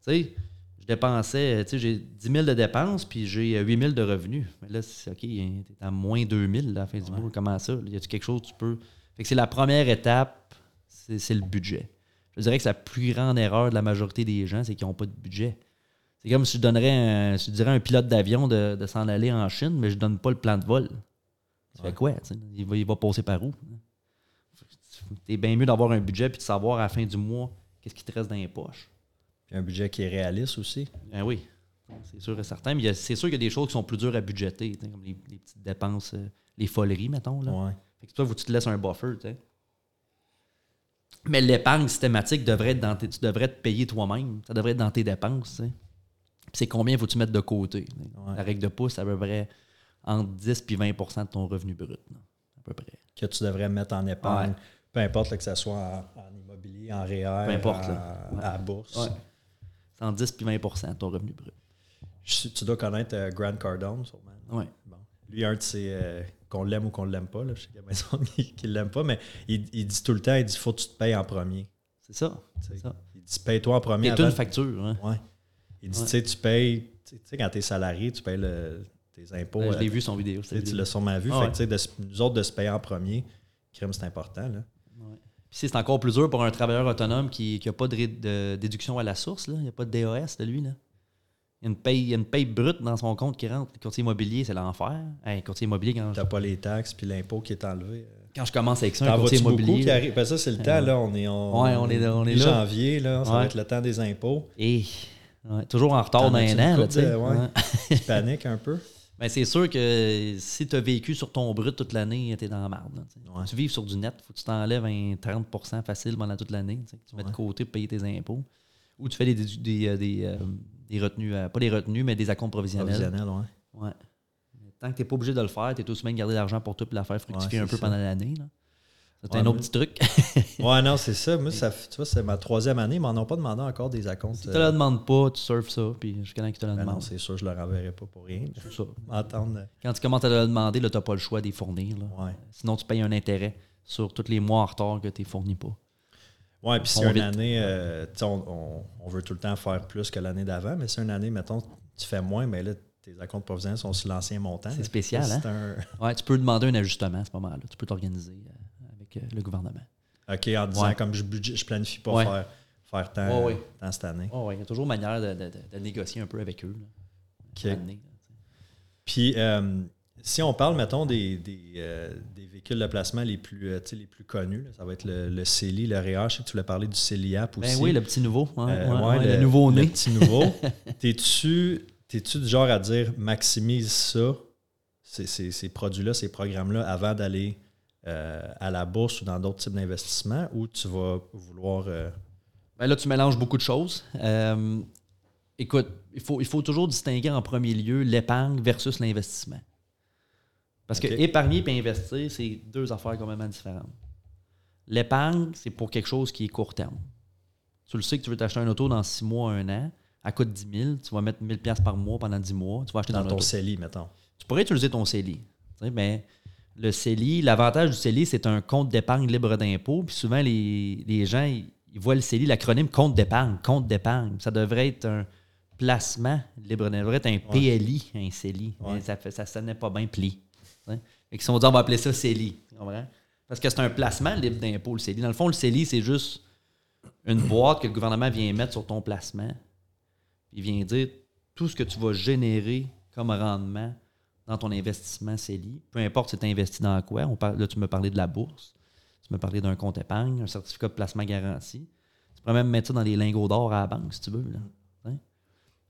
Tu sais, je dépensais, tu sais, j'ai 10 000 de dépenses, puis j'ai euh, 8 000 de revenus. Mais là, c'est OK, t'es à moins 2 000 à la fin du mois. Comment ça? Y a-tu quelque chose que tu peux? Fait que c'est la première étape, c'est le budget. Je dirais que c'est la plus grande erreur de la majorité des gens, c'est qu'ils n'ont pas de budget. C'est comme si je donnerais un, si je dirais à un pilote d'avion de, de s'en aller en Chine, mais je donne pas le plan de vol. Tu fais quoi? tu sais? Il va, il va passer par où? C'est bien mieux d'avoir un budget puis de savoir à la fin du mois qu'est-ce qui te reste dans les poches. Un budget qui est réaliste aussi. Ben oui, c'est sûr et certain. Mais c'est sûr qu'il y a des choses qui sont plus dures à budgéter, comme les, les petites dépenses, euh, les foleries, mettons. Là. Ouais. Fait que toi, tu te laisses un buffer. Mais l'épargne systématique devrait être dans tes- tu devrais te payer toi-même. Ça devrait être dans tes dépenses, c'est combien faut-tu mettre de côté. Ouais. La règle de pouce, à peu près entre 10 et 20% de ton revenu brut. là, à peu près. Que tu devrais mettre en épargne. Ouais. Peu importe là, que ce soit en, en immobilier, en REER, Peu importe, à la bourse. Ouais. C'est entre 10 et 20% de ton revenu brut. Je- tu dois connaître euh, Grant Cardone, sûrement. Ouais. Bon. Lui, un de ses. euh, qu'on l'aime ou qu'on ne l'aime pas, là, je sais qu'il y a bien son *laughs* qui ne l'aime pas, mais il, il dit tout le temps il dit faut que tu te payes en premier. C'est ça. ça. Il dit paye-toi en premier. C'est une facture. Hein. Ouais. Il dit Ouais. tu sais, tu payes. Tu sais, quand tu es salarié, tu payes le- tes impôts. Ouais, je l'ai euh, vu son vidéo. tu l'as sûrement vu. Ah fait de nous autres, de se payer en premier, crime, c'est important. Là. Puis c'est encore plus dur pour un travailleur autonome qui n'a pas de, ré- de déduction à la source. Là. Il n'y a pas de DAS de lui. Là. Il, y a une paye, il y a une paye brute dans son compte qui rentre. Le courtier immobilier, c'est l'enfer. Hey, courtier immobilier, quand Tu je, n'as pas les taxes puis l'impôt qui est enlevé. euh. quand je commence avec ça, un courtier immobilier. qui arrive? Ben, ça, c'est le temps. Là, on est, on, Ouais, on est on est là. janvier. Là, ça va être le temps des impôts. Et, ouais, toujours en retard d'un an. là, tu sais. Ouais. Tu paniques un peu? Ben, c'est sûr que si tu as vécu sur ton brut toute l'année, tu es dans la marde. tu sais. Ouais. Tu vives sur du net, faut que tu t'enlèves un 30% facile pendant toute l'année. tu mets de côté pour payer tes impôts. Ou tu fais des, des, des, euh, des, euh, des retenues, euh, pas des retenues, mais des acomptes provisionnels. Provisionnel, ouais. Tant que tu n'es pas obligé de le faire, tu es bien de garder l'argent pour toi et la faire fructifier un peu ça. pendant l'année. C'est Ouais, un autre petit truc. *laughs* Ouais, non, c'est ça. Moi, ça, tu vois, c'est ma troisième année, mais ils m'en ont pas demandé encore des acomptes. si tu te le demandes pas, tu surfes ça, puis jusqu'à temps qu'ils te le Ben non, c'est sûr, je leur enverrai pas pour rien. C'est ça. *laughs* Euh, Quand tu commences à te le demander, tu n'as pas le choix d'y fournir. là. Ouais. Sinon, tu payes un intérêt sur tous les mois en retard que tu ne fournis pas. Ouais, puis si On une vite. année, euh, on, on- on veut tout le temps faire plus que l'année d'avant, mais si une année, mettons, tu fais moins, mais là, tes acomptes provisionnels sont sur l'ancien montant. C'est spécial, hein? c'est un- Ouais, tu peux demander un ajustement à ce moment-là. Tu peux t'organiser euh, avec le gouvernement. OK, en disant Ouais. comme je, budget, je planifie pas Ouais. faire, faire tant, Ouais, tant cette année. Il y a toujours manière de, de- de- de négocier un peu avec eux. là. Là. Puis, euh, si on parle, mettons, des, des, euh, des véhicules de placement les plus, euh, les plus connus, là, ça va être le, le CELI, le REER. Je sais que tu voulais parler du CELIAP aussi. Ben oui, le petit nouveau. ouais, le, nouveau-né. Le petit nouveau. *laughs* T'es-tu t'es-tu du genre à dire maximise ça, ces, ces- ces produits-là, ces programmes-là, avant d'aller euh, à la bourse ou dans d'autres types d'investissements, ou tu vas vouloir. euh, Ben là, tu mélanges beaucoup de choses. Euh, écoute, il faut, il faut toujours distinguer en premier lieu l'épargne versus l'investissement. Parce que épargner et investir, c'est deux affaires complètement différentes. L'épargne, c'est pour quelque chose qui est court terme. Tu le sais que tu veux t'acheter un auto dans six mois, un an, elle coûte 10 000, tu vas mettre 1000 pièces par mois pendant 10 mois, tu vas acheter dans ton ton. CELI, mettons. Tu pourrais utiliser ton CELI. Mais le CELI, l'avantage du CELI, c'est un compte d'épargne libre d'impôt. Puis souvent, les, les gens, ils, ils voient le CELI, l'acronyme compte d'épargne, compte d'épargne. Ça devrait être un placement libre d'impôt. Ça devrait être un PLI, un CELI. Ouais. Ça ne ça sonnait pas bien pli. Sais. Et qu'ils se sont dit, on va appeler ça CELI. Parce que c'est un placement libre d'impôt, le CELI. Dans le fond, le CELI, c'est juste une boîte que le gouvernement vient mettre sur ton placement. Il vient dire tout ce que tu vas générer comme rendement dans ton investissement CELI, peu importe si tu investi dans quoi. Là, tu me parlais de la bourse, tu me parlais d'un compte épargne, un certificat de placement garanti. Tu pourrais même mettre ça dans les lingots d'or à la banque si tu veux. Hein?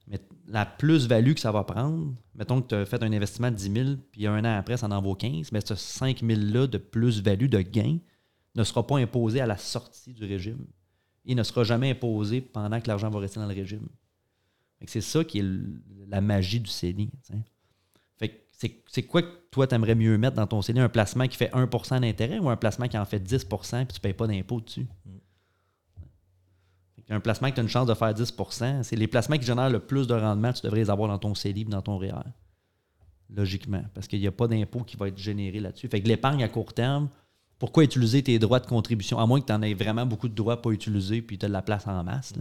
Mais la plus-value que ça va prendre, mettons que tu as fait un investissement de 10 000, puis un an après, ça en vaut 15, mais ce 5 000-là de plus-value, de gain, ne sera pas imposé à la sortie du régime. Il ne sera jamais imposé pendant que l'argent va rester dans le régime. C'est ça qui est la magie du CELI. Fait c'est- quoi que toi, tu aimerais mieux mettre dans ton CELI? Un placement qui fait 1% d'intérêt ou un placement qui en fait 10% puis tu ne payes pas d'impôt dessus? Fait Un placement que tu as une chance de faire 10% c'est les placements qui génèrent le plus de rendement, tu devrais les avoir dans ton CELI dans ton REER. Logiquement. Parce qu'il n'y a pas d'impôt qui va être généré là-dessus. Fait que l'épargne à court terme, pourquoi utiliser tes droits de contribution, à moins que tu en aies vraiment beaucoup de droits pas utilisés puis tu as de la place en masse.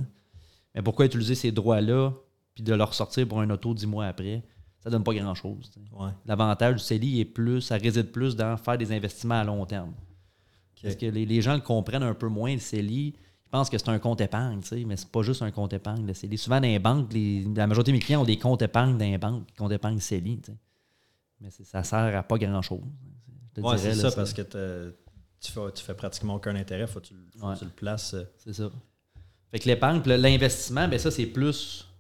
Mais pourquoi utiliser ces droits-là puis de leur sortir pour un auto dix mois après? Ça donne pas grand-chose. L'avantage du CELI est plus, ça réside plus dans faire des investissements à long terme. Parce que les, gens le comprennent un peu moins, le CELI. Ils pensent que c'est un compte épargne, mais c'est pas juste un compte épargne. Le CELI. Souvent, dans les banques, la majorité de mes clients ont des comptes épargne dans les banques, comptes épargne CELI. Mais ça sert à pas grand-chose. Oui, c'est ça, parce que tu fais, tu fais pratiquement aucun intérêt, faut que tu, tu le places. Euh. C'est ça. Fait que l'épargne, l'investissement, ben ça, c'est plus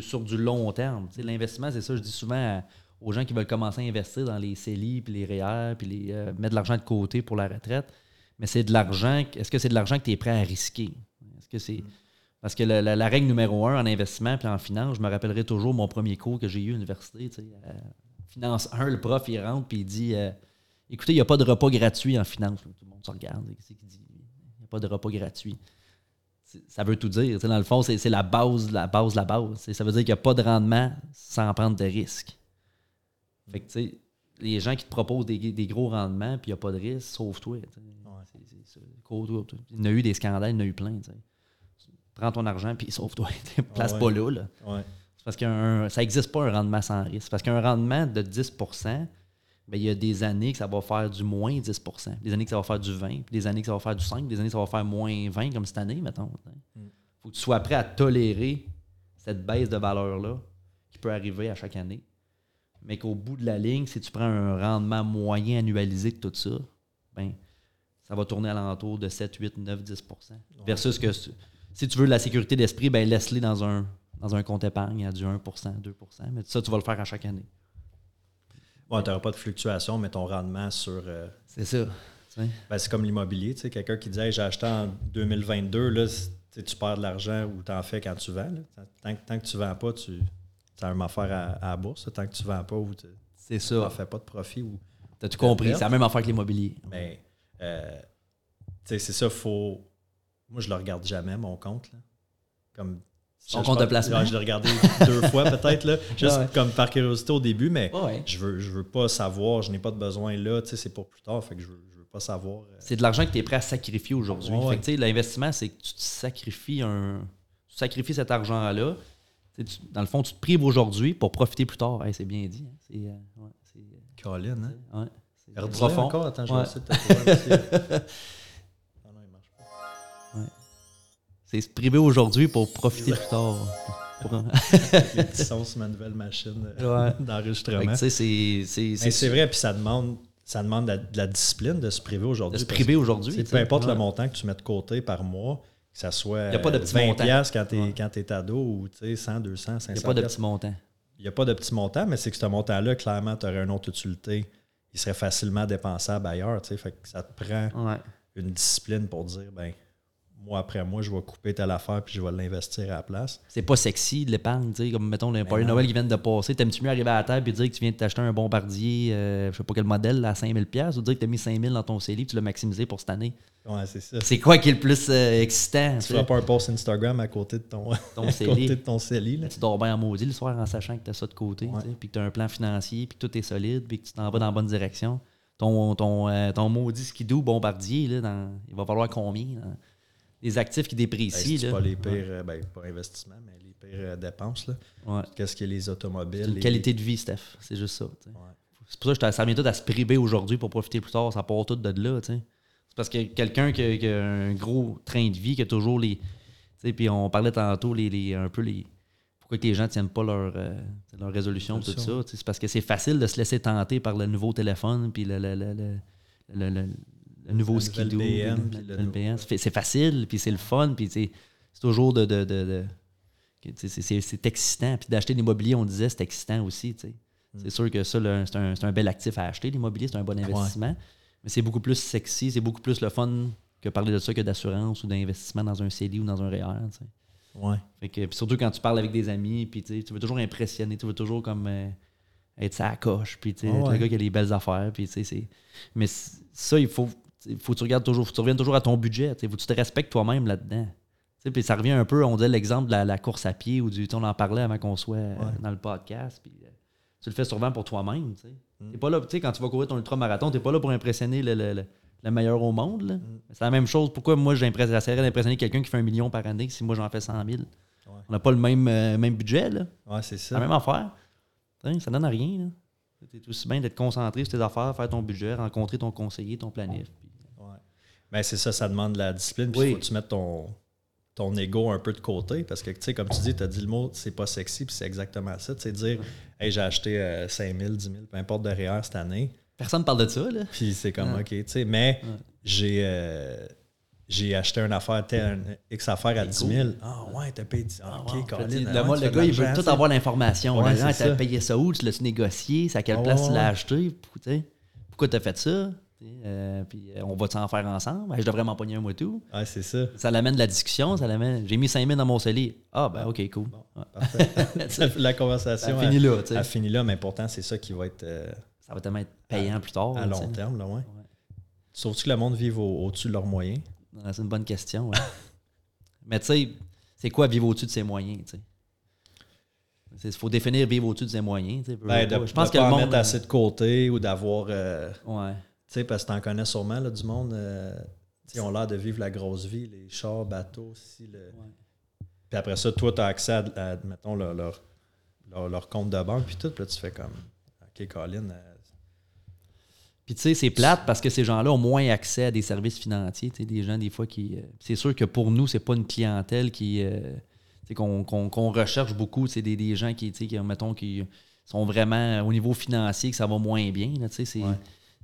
sur du long terme. L'investissement, c'est ça, je dis souvent aux gens qui veulent commencer à investir dans les CELI, puis les REER, puis les, euh, mettre de l'argent de côté pour la retraite. Mais c'est de l'argent. Est-ce que c'est de l'argent que tu es prêt à risquer? Est-ce que c'est. Parce que la, règle numéro un en investissement puis en finance, je me rappellerai toujours mon premier cours que j'ai eu à l'université. Euh, finance 1, le prof, il rentre puis il dit euh, Écoutez, il n'y a pas de repas gratuit en finance. Tout le monde se regarde. Dit Il n'y a pas de repas gratuit ça veut tout dire. dans le fond, c'est la base, la base, la base. Ça veut dire qu'il n'y a pas de rendement sans prendre de risques. Fait que, tu sais, les gens qui te proposent des, gros rendements puis il n'y a pas de risque, sauve-toi. Il y en a eu des scandales, il y en a eu plein. Prends ton argent puis sauve-toi. *laughs* Place pas là. là. parce que ça n'existe pas un rendement sans risque. Parce qu'un rendement de 10 ben, il y a des années que ça va faire du moins 10% des années que ça va faire du 20 des années que ça va faire du 5 des années que ça va faire moins 20 comme cette année, mettons. Il mm. faut que tu sois prêt à tolérer cette baisse de valeur-là qui peut arriver à chaque année. Mais qu'au bout de la ligne, si tu prends un rendement moyen annualisé de tout ça, ben, ça va tourner à l'entour de 7, 8, 9, 10% Versus que si tu veux de la sécurité d'esprit, ben laisse-les dans un, dans un compte épargne à du 1% 2% Mais ça, tu vas le faire à chaque année. Ouais, tu n'auras pas de fluctuation, mais ton rendement sur. Euh, c'est ça. Ben, c'est comme l'immobilier. Quelqu'un qui disait j'ai acheté en 2022, là, tu perds de l'argent ou tu en fais quand tu vends. Tant, tant, que tu ne vends pas, tu as une affaire à, la bourse. Tant que tu ne vends pas ou tu ne fais pas de profit. ou T'as tout compris. C'est la même affaire que l'immobilier. Mais euh, c'est ça, faut. Moi, je le regarde jamais, mon compte. Là. Comme son compte de placement. je l'ai regardé *laughs* deux fois peut-être, là, juste comme par curiosité au début, mais je veux, je veux pas savoir, je n'ai pas de besoin là, c'est pour plus tard, fait que je veux, veux pas savoir. Euh. C'est de l'argent que tu es prêt à sacrifier aujourd'hui. L'investissement, c'est que tu te sacrifies un. Tu sacrifies cet argent-là. dans le fond, tu te prives aujourd'hui pour profiter plus tard. c'est bien dit. Hein. C'est. Euh, euh, Colin, hein? Ouais. profond. encore, attends, je vais *laughs* C'est se priver aujourd'hui pour profiter plus tard. *laughs* *laughs* Les petits sons sur ma nouvelle machine d'enregistrement. C'est vrai, puis ça demande, ça demande de la, discipline de se priver aujourd'hui. De se priver aujourd'hui. Peu importe le montant que tu mets de côté par mois, que ça soit Il y a pas de 20 montant. quand tu es, ado ou 100, 200, 500 Il n'y a pas de petit montant. Il n'y a pas de petit montant, mais c'est que ce montant-là, clairement, tu aurais une autre utilité. Il serait facilement dépensable ailleurs. Fait que ça te prend une discipline pour dire, ben mois après mois, je vais couper telle affaire puis je vais l'investir à la place. C'est pas sexy de l'épargne, tu sais, comme mettons le Party Noël qui vient de passer. T'aimes-tu mieux arriver à la table et dire que tu viens de t'acheter un bombardier, euh, je sais pas quel modèle, à 5000$ ou dire que tu as mis 5000$ dans ton CELI et tu l'as maximisé pour cette année? Ouais, c'est ça. C'est quoi qui est le plus euh, excitant? Tu feras pas un post Instagram à côté de ton, ton *laughs* CELI. de ton CELI là. Tu dors bien en maudit le soir en sachant que tu as ça de côté, puis que tu as un plan financier, puis que tout est solide, puis que tu t'en vas dans la bonne direction. Ton, ton, euh, ton maudit skidoo bombardier, là, dans, il va falloir combien? Les actifs qui déprécient. Ben, c'est pas les pires, euh, ben, pas investissement, mais les pires euh, dépenses. Là. Qu'est-ce que les automobiles. Une qualité de vie, Steph. C'est juste ça. C'est pour ça que je ça vient tout à se priver aujourd'hui pour profiter plus tard. Ça part tout de là. C'est parce que quelqu'un qui, a un gros train de vie, qui a toujours les. Puis on parlait tantôt les, un peu les. Pourquoi que les gens ne tiennent pas leur, euh, leur résolution, tout ça. C'est parce que c'est facile de se laisser tenter par le nouveau téléphone, puis le, le le nouveau skidoo. C'est facile, puis c'est le fun, puis c'est toujours de. de, de, c'est excitant. Puis d'acheter l'immobilier, on disait, c'est excitant aussi. C'est mm. sûr que ça, c'est un, un, bel actif à acheter, l'immobilier, c'est un bon investissement. Mais c'est beaucoup plus sexy, c'est beaucoup plus le fun que parler de ça que d'assurance ou d'investissement dans un CELI ou dans un REER. Ouais. Fait que, surtout quand tu parles avec des amis, puis tu veux toujours impressionner, tu veux toujours comme euh, être sa coche, puis tu le gars qui a les belles affaires, puis Mais ça, il faut, il faut que tu regardes toujours, faut que tu reviennes toujours à ton budget. Il faut que tu te respectes toi-même là-dedans. Puis ça revient un peu, on disait l'exemple de la, la course à pied ou du. On en parlait avant qu'on soit euh, Ouais. dans le podcast. Puis euh, tu le fais souvent pour toi-même. tu. Mm. T'es pas là, tu sais, quand tu vas courir ton ultramarathon, t'es pas là pour impressionner le, le- le- le meilleur au monde. Mm. C'est la même chose. Pourquoi moi j'essaierais d'impressionner quelqu'un qui fait un million par année si moi j'en fais 100 000? On n'a pas le même, euh, même budget. là. Ouais, c'est C'est la ça. même affaire. Tu sais, ça donne à rien. là. C'est aussi bien d'être concentré sur tes affaires, faire ton budget, rencontrer ton conseiller, ton planif. Ouais. Ben, c'est ça, ça demande de la discipline. Puis il Oui. faut que tu mettes ton, ton ego un peu de côté. Parce que, tu sais, comme tu dis, tu as dit le mot, c'est pas sexy, puis c'est exactement ça. Tu sais, dire, hey, j'ai acheté euh, 5 000, 10 000, peu importe de REER cette année. Personne parle de ça. Là. Puis c'est comme. OK, tu sais, mais j'ai. euh, j'ai acheté une affaire, tel- un X affaire à 10 000. Ah ouais, t'as payé 10 000. Ah, OK, wow. Colin, ah le, moi, le gars, il veut tout avoir l'information. Ouais, Ah, t'as payé ça où? Tu l'as-tu négocié? C'est à quelle Ouais, place tu l'as acheté? Pourquoi t'as fait ça? Euh, puis euh, on va s'en faire ensemble? Ah, je devrais m'en pogner un moi tout. Ouais, c'est ça. Ça l'amène de la discussion, ça l'amène. J'ai mis 5000 dans mon CELI. Ah ben ok, cool. Parfait. *laughs* La conversation finit là, tu sais. a fini là, mais pourtant, c'est ça qui va être euh, Ça va tellement être payant plus tard. à long terme. Là, ouais. Sauf-tu que le monde vive au- au-dessus de leurs moyens? C'est une bonne question. ouais. *laughs* Mais tu sais, c'est quoi vivre au-dessus de ses moyens? tu sais? Il faut définir vivre au-dessus de ses moyens. Ben, de, je pense de que pas le monde. mettre assez de côté ou d'avoir. Ouais. Tu sais, parce que t'en connais sûrement là, du monde. euh, tu ils ont l'air de vivre la grosse vie, les chars, bateaux, si le. Puis après ça, toi, tu as accès à, à, mettons, leur, leur, leur- leur compte de banque, puis tout. Puis là, tu fais comme. OK, Colin. euh, Puis tu sais, c'est plate parce que ces gens-là ont moins accès à des services financiers. Tu sais, des gens, des fois, qui. euh, c'est sûr que pour nous, c'est pas une clientèle qui. euh, tu sais, qu'on qu'on- qu'on recherche beaucoup. C'est des, des gens qui, tu sais, qui, mettons, qui sont vraiment au niveau financier, que ça va moins bien. là, tu sais, c'est. Ouais.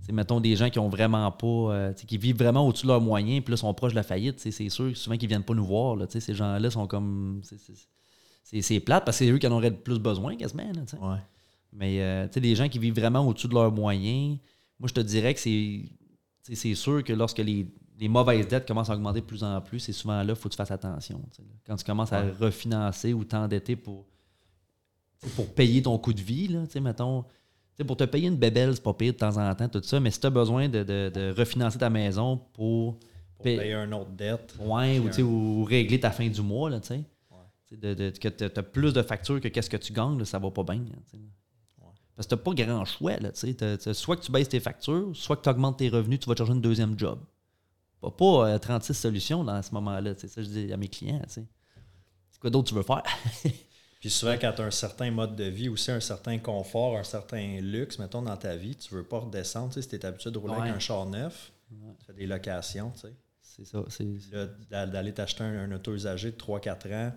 C'est, mettons, des gens qui ont vraiment pas. euh, qui vivent vraiment au-dessus de leurs moyens, puis là, sont proches de la faillite. C'est sûr, souvent, qu'ils viennent pas nous voir. Là, ces gens-là sont comme. c'est- plate parce que c'est eux qui en auraient le plus besoin, quasiment. Là, ouais. Mais euh, tu sais, des gens qui vivent vraiment au-dessus de leurs moyens, moi je te dirais que c'est c'est sûr que lorsque les, les mauvaises dettes commencent à augmenter de plus en plus, c'est souvent là qu'il faut que tu fasses attention. là. Quand tu commences à Ouais. refinancer ou t'endetter pour, pour payer ton coût de vie, là, tu sais, mettons. Pour te payer une bébelle, c'est pas pire de temps en temps, tout ça, mais si tu as besoin de, de- de refinancer ta maison pour, Pour Paye- payer un autre dette. ouais, ou, régler ta fin du mois, là, tu sais. Ouais. De, de- que tu as plus de factures que qu'est-ce que tu gagnes, là, ça va pas bien. là, sais. Parce que tu pas grand choix. Là, tu sais. T'as- t'as soit que tu baisses tes factures, soit que tu augmentes tes revenus, tu vas te chercher une deuxième job. Pas, pas euh, 36 solutions dans ce moment-là. C'est ça que je dis à mes clients. C'est quoi d'autre tu veux faire? *laughs* Puis souvent, quand tu as un certain mode de vie, aussi un certain confort, un certain luxe, mettons, dans ta vie, tu veux pas redescendre. Tu sais, si tu es habitué de rouler Ouais. avec un char neuf, tu fais des locations, tu sais. C'est ça. C'est, d'aller t'acheter un, un auto usagé de 3-4 ans,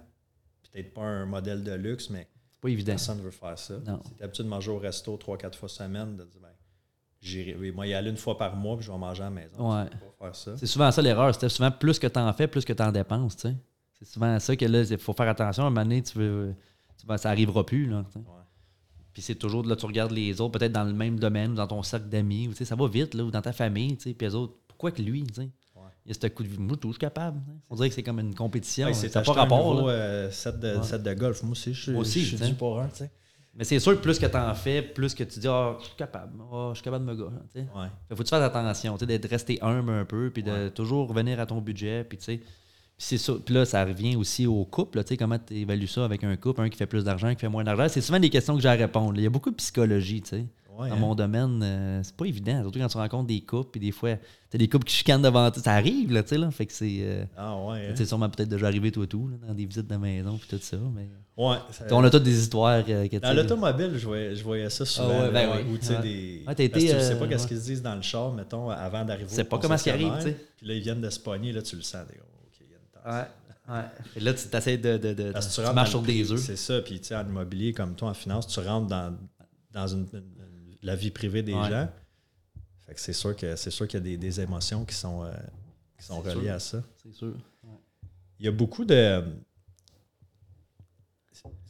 peut-être pas un modèle de luxe, mais c'est pas évident. personne ne veut faire ça. Non. Si tu es habitué de manger au resto 3-4 fois semaine, de dire, ben, j'irai, oui, moi, y aller une fois par mois, puis je vais manger à la maison. Ouais. Tu peux pas faire ça. C'est souvent ça l'erreur. C'était souvent plus que tu en fais, plus que tu en dépenses. tu sais. C'est souvent ça que là, il faut faire attention. À un moment donné, tu veux, vas- ça n'arrivera plus. Là. Ouais. Puis c'est toujours, là, tu regardes les autres, peut-être dans le même domaine, ou dans ton cercle d'amis, ou, ça va vite, là, ou dans ta famille, puis les autres, pourquoi que lui, tu sais? Il y a ce coup de vie. Moi, je suis capable. On dirait que c'est comme une compétition. Ouais, ça c'est pas acheter un rapport. nouveau là. euh, set, de, Ouais. set de golf. Moi aussi, je suis, Moi aussi, je suis pour un, tu sais. Mais c'est sûr que plus que tu en fais, plus que tu dis, ah, je suis capable. Ah, je suis capable de me gars. Ouais. Fait faut que tu fasses attention, d'être resté humble un peu, puis de toujours revenir à ton budget, puis tu sais. Puis c'est ça. Puis là, ça revient aussi au couple, là, sais, comment tu évalues ça avec un couple, un qui fait plus d'argent, un qui fait moins d'argent. C'est souvent des questions que j'ai à répondre. Il y a beaucoup de psychologie, tu sais. Ouais, Dans hein. mon domaine, euh, c'est pas évident. Surtout quand tu rencontres des couples, puis des fois, t'as des couples qui chicanent devant toi. Ça arrive, là, tu sais, là. Fait que c'est. euh, Ah ouais. hein. c'est sûrement peut-être déjà arrivé toi tout, là, dans des visites de maison, puis tout ça. Mais. Ouais. ça- on a toutes des histoires euh, que Dans sais, l'automobile, je voyais, je voyais ça souvent. Ah ouais, ben. Où tu sais, Ouais. des. Ouais, que été, tu sais euh, pas qu'est-ce ouais. qu'ils se disent dans le char, mettons, avant d'arriver sais au pas comment qui arrive, tu sais. Puis là, ils viennent de se pogner, là, tu le sens. t'es comme, Ouais, ouais. Et là, tu essaies de. de, de Parce tu, marches sur des œufs. C'est ça. Puis, tu sais, en immobilier, comme toi, en finance, tu rentres dans, dans une, une- la vie privée des Ouais. gens. Fait que c'est sûr que c'est sûr qu'il y a des, des émotions qui sont, euh, qui sont reliées sûr. à ça. C'est sûr. Il y a beaucoup de.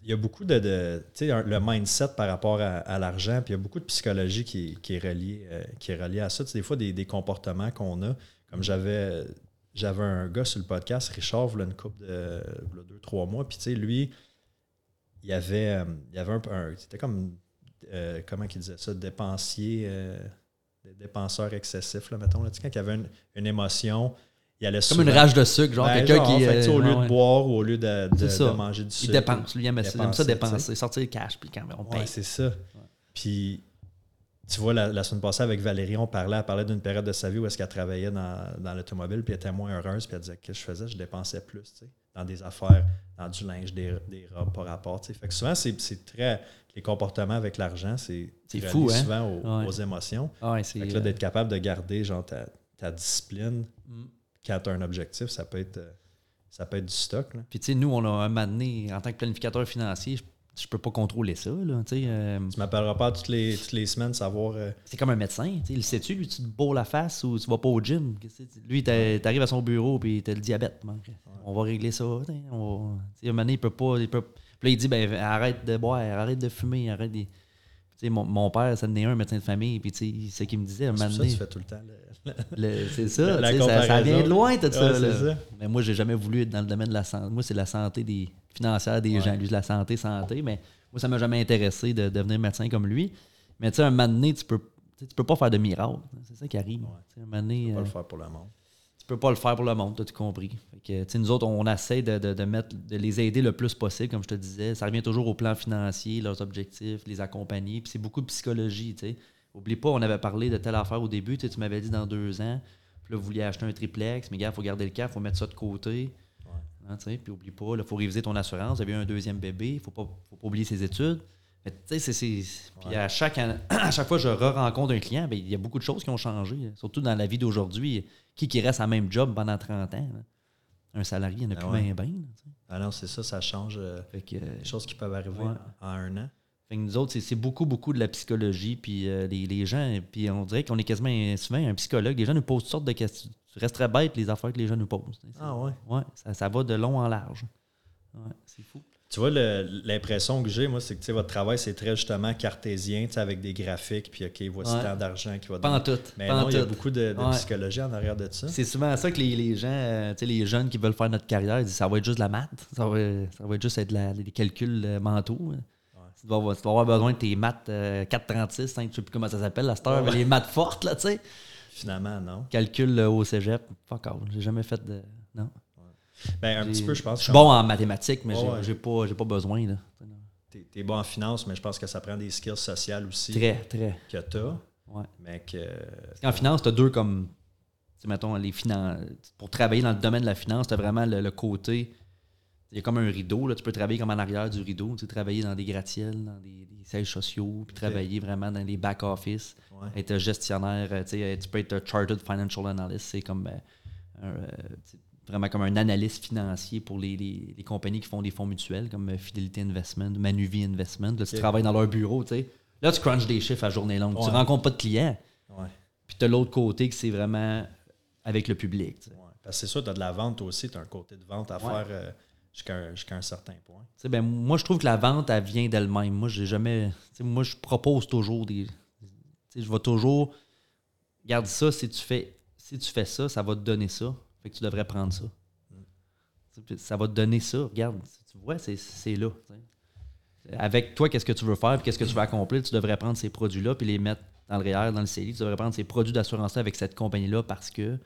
Il y a beaucoup de. de- tu sais, le mindset par rapport à, à l'argent, puis il y a beaucoup de psychologie qui, qui est, reliée, euh, qui est reliée à ça. Tu sais, des fois, des, des comportements qu'on a. Comme j'avais j'avais un gars sur le podcast, Richard, voilà une couple de deux, trois mois. Puis, tu sais, lui, il y avait, euh, il avait un. un- C'était comme. euh, comment il disait ça Dépensier. euh, dépenseur excessif, là, mettons. Là, Tu sais, quand il y avait une, une émotion, il allait Comme une rage de sucre, genre Ben, quelqu'un qui. fait au lieu ouais. de boire ou au lieu de, de- manger du Il sucre. dépense. Lui, il aime ça, il aime ça dépenser, dépenser, sortir le cash, puis quand on paye. Ouais, c'est ça. Puis, tu vois, la, la semaine passée, avec Valérie, on parlait, elle parlait d'une période de sa vie où est-ce qu'elle travaillait dans, dans l'automobile, puis elle était moins heureuse, puis elle disait que je faisais, je dépensais plus, tu sais, dans des affaires, dans du linge, des, des robes par rapport, tu sais. Fait que souvent, c'est très... Les comportements avec l'argent, c'est fou, hein? souvent aux, Ouais. aux émotions. Ah ouais. Fait que là, euh, d'être capable de garder, genre, ta, ta discipline Mm. quand tu as un objectif, ça peut être, euh, ça peut être du stock, là. Puis, tu sais, nous, on a un moment donné, en tant que planificateur financier, je, peux pas contrôler ça, là. Euh, Tu m'appelleras pas toutes les, toutes les semaines savoir... euh, c'est comme un médecin. Tu sais, il sait-tu, lui, tu te bourres la face ou tu vas pas au gym? Lui, t'arrives à son bureau puis t'as le diabète. man. On va régler ça. tu sais, on va- tu sais, un moment donné, il peut pas. Il peut... Puis là, il dit ben, arrête de boire, arrête de fumer, arrête sais, mon, mon père, ça en est un médecin de famille, puis tu sais, c'est ce qu'il me disait. Un c'est moment pour ça tu fais tout le temps... le- le- c'est ça, La ça, ça vient de loin, tout ça. Ouais, là. ça. Mais moi, j'ai jamais voulu être dans le domaine de la santé. Moi, c'est la santé des financière des Ouais. gens. Lui, c'est la santé, santé. Mais moi, ça m'a jamais intéressé de devenir médecin comme lui. Mais tu sais, un moment donné, tu peux, tu tu peux pas faire de miracle. C'est ça qui arrive. Ouais. Tu Un moment donné, pas euh, le faire pour le monde. tu peux pas le faire pour le monde, t'as tout compris. Fait que, tu sais, nous autres, on essaie de, de- de mettre, de les aider le plus possible, comme je te disais. Ça revient toujours au plan financier, leurs objectifs, les accompagner. Puis c'est beaucoup de psychologie, tu sais. Oublie pas, on avait parlé de telle affaire au début. Tu tu m'avais dit dans deux ans. Puis là, vous vouliez acheter un triplex. Mais gars, il faut garder le cap, il faut mettre ça de côté. Hein, puis oublie pas, il faut réviser ton assurance. Vous avez eu un deuxième bébé, il faut pas, faut pas oublier ses études. Mais tu sais. Puis Ouais. à chaque, *clears throat* à chaque fois que je re-rencontre un client, ben, il y a beaucoup de choses qui ont changé. Surtout dans la vie d'aujourd'hui. Qui qui reste à même job pendant 30 ans? là? Un salarié, il n'y en a Ah plus ouais. bien, là. Ah non, c'est ça, ça change euh, Fait que, euh, des choses qui peuvent arriver Ouais. en, en un an. fait que nous autres, c'est- beaucoup, beaucoup de la psychologie. Puis euh, les, les gens, puis on dirait qu'on est quasiment souvent un psychologue. Les gens nous posent toutes sortes de questions. Tu resterais bête les affaires que les gens nous posent. Ah ouais. Ouais, ça, ça va de long en large. Ouais, c'est fou. Tu vois, le- l'impression que j'ai, moi, c'est que tu sais, votre travail, c'est très justement cartésien, tu sais, avec des graphiques, puis OK, voici Ouais. tant d'argent qui va Pas en donner. tout. Mais pas en non, il y a beaucoup de, de Ouais. psychologie en arrière de ça. C'est souvent ça que les, les gens, euh, tu sais, les jeunes qui veulent faire notre carrière, ils disent ça va être juste de la maths, ça va, ça va être juste être la- des calculs euh, mentaux. Tu, vas avoir, tu vas avoir besoin de tes maths euh, 436, hein, je sais plus comment ça s'appelle la star, mais Ouais. les maths fortes, là, tu sais. Finalement, non. Calcul euh, au cégep, fuck all, j'ai jamais fait de. Non. Ben, un petit peu, je pense. Je suis bon en mathématiques, mais j'ai ouais. pas, pas besoin, là. T'es es bon en finance, mais je pense que ça prend des skills sociales aussi Très, très. que tu as. Ouais. Mais que. En finance, tu as deux comme. mettons, les finances. Pour travailler dans le domaine de la finance, tu as vraiment le, le côté. Il y a comme un rideau, là. tu peux travailler comme en arrière du rideau, tu sais, travailler dans des gratte-ciels, dans des, des sièges sociaux, puis travailler vraiment dans les back-office, Ouais. être gestionnaire, euh, tu sais, tu peux être un Chartered Financial Analyst, c'est comme un, euh, tu vraiment comme un analyste financier pour les, les- les compagnies qui font des fonds mutuels, comme euh, Fidelity Investment, Manuvie Investment. Là, tu travailles dans leur bureau, tu sais. Là, tu crunches des chiffres à journée longue. Tu Ouais. rencontres pas de clients. Ouais. Puis tu as l'autre côté que c'est vraiment avec le public. tu sais. Parce que c'est sûr, tu as de la vente aussi, tu as un côté de vente à Ouais. faire euh, jusqu'à un, un certain point. Ben, moi, je trouve que la vente, elle vient d'elle-même. Moi, j'ai jamais. Moi, je propose toujours des. Je vais toujours. Garde ça, si tu fais. Si tu fais ça, ça va te donner ça. Fait que tu devrais prendre ça. Ça va te donner ça. Regarde, tu vois, c'est là. Avec toi, qu'est-ce que tu veux faire, qu'est-ce que tu veux accomplir, tu devrais prendre ces produits-là, puis les mettre dans le REER, dans le CELI. Tu devrais prendre ces produits d'assurance avec cette compagnie-là parce que.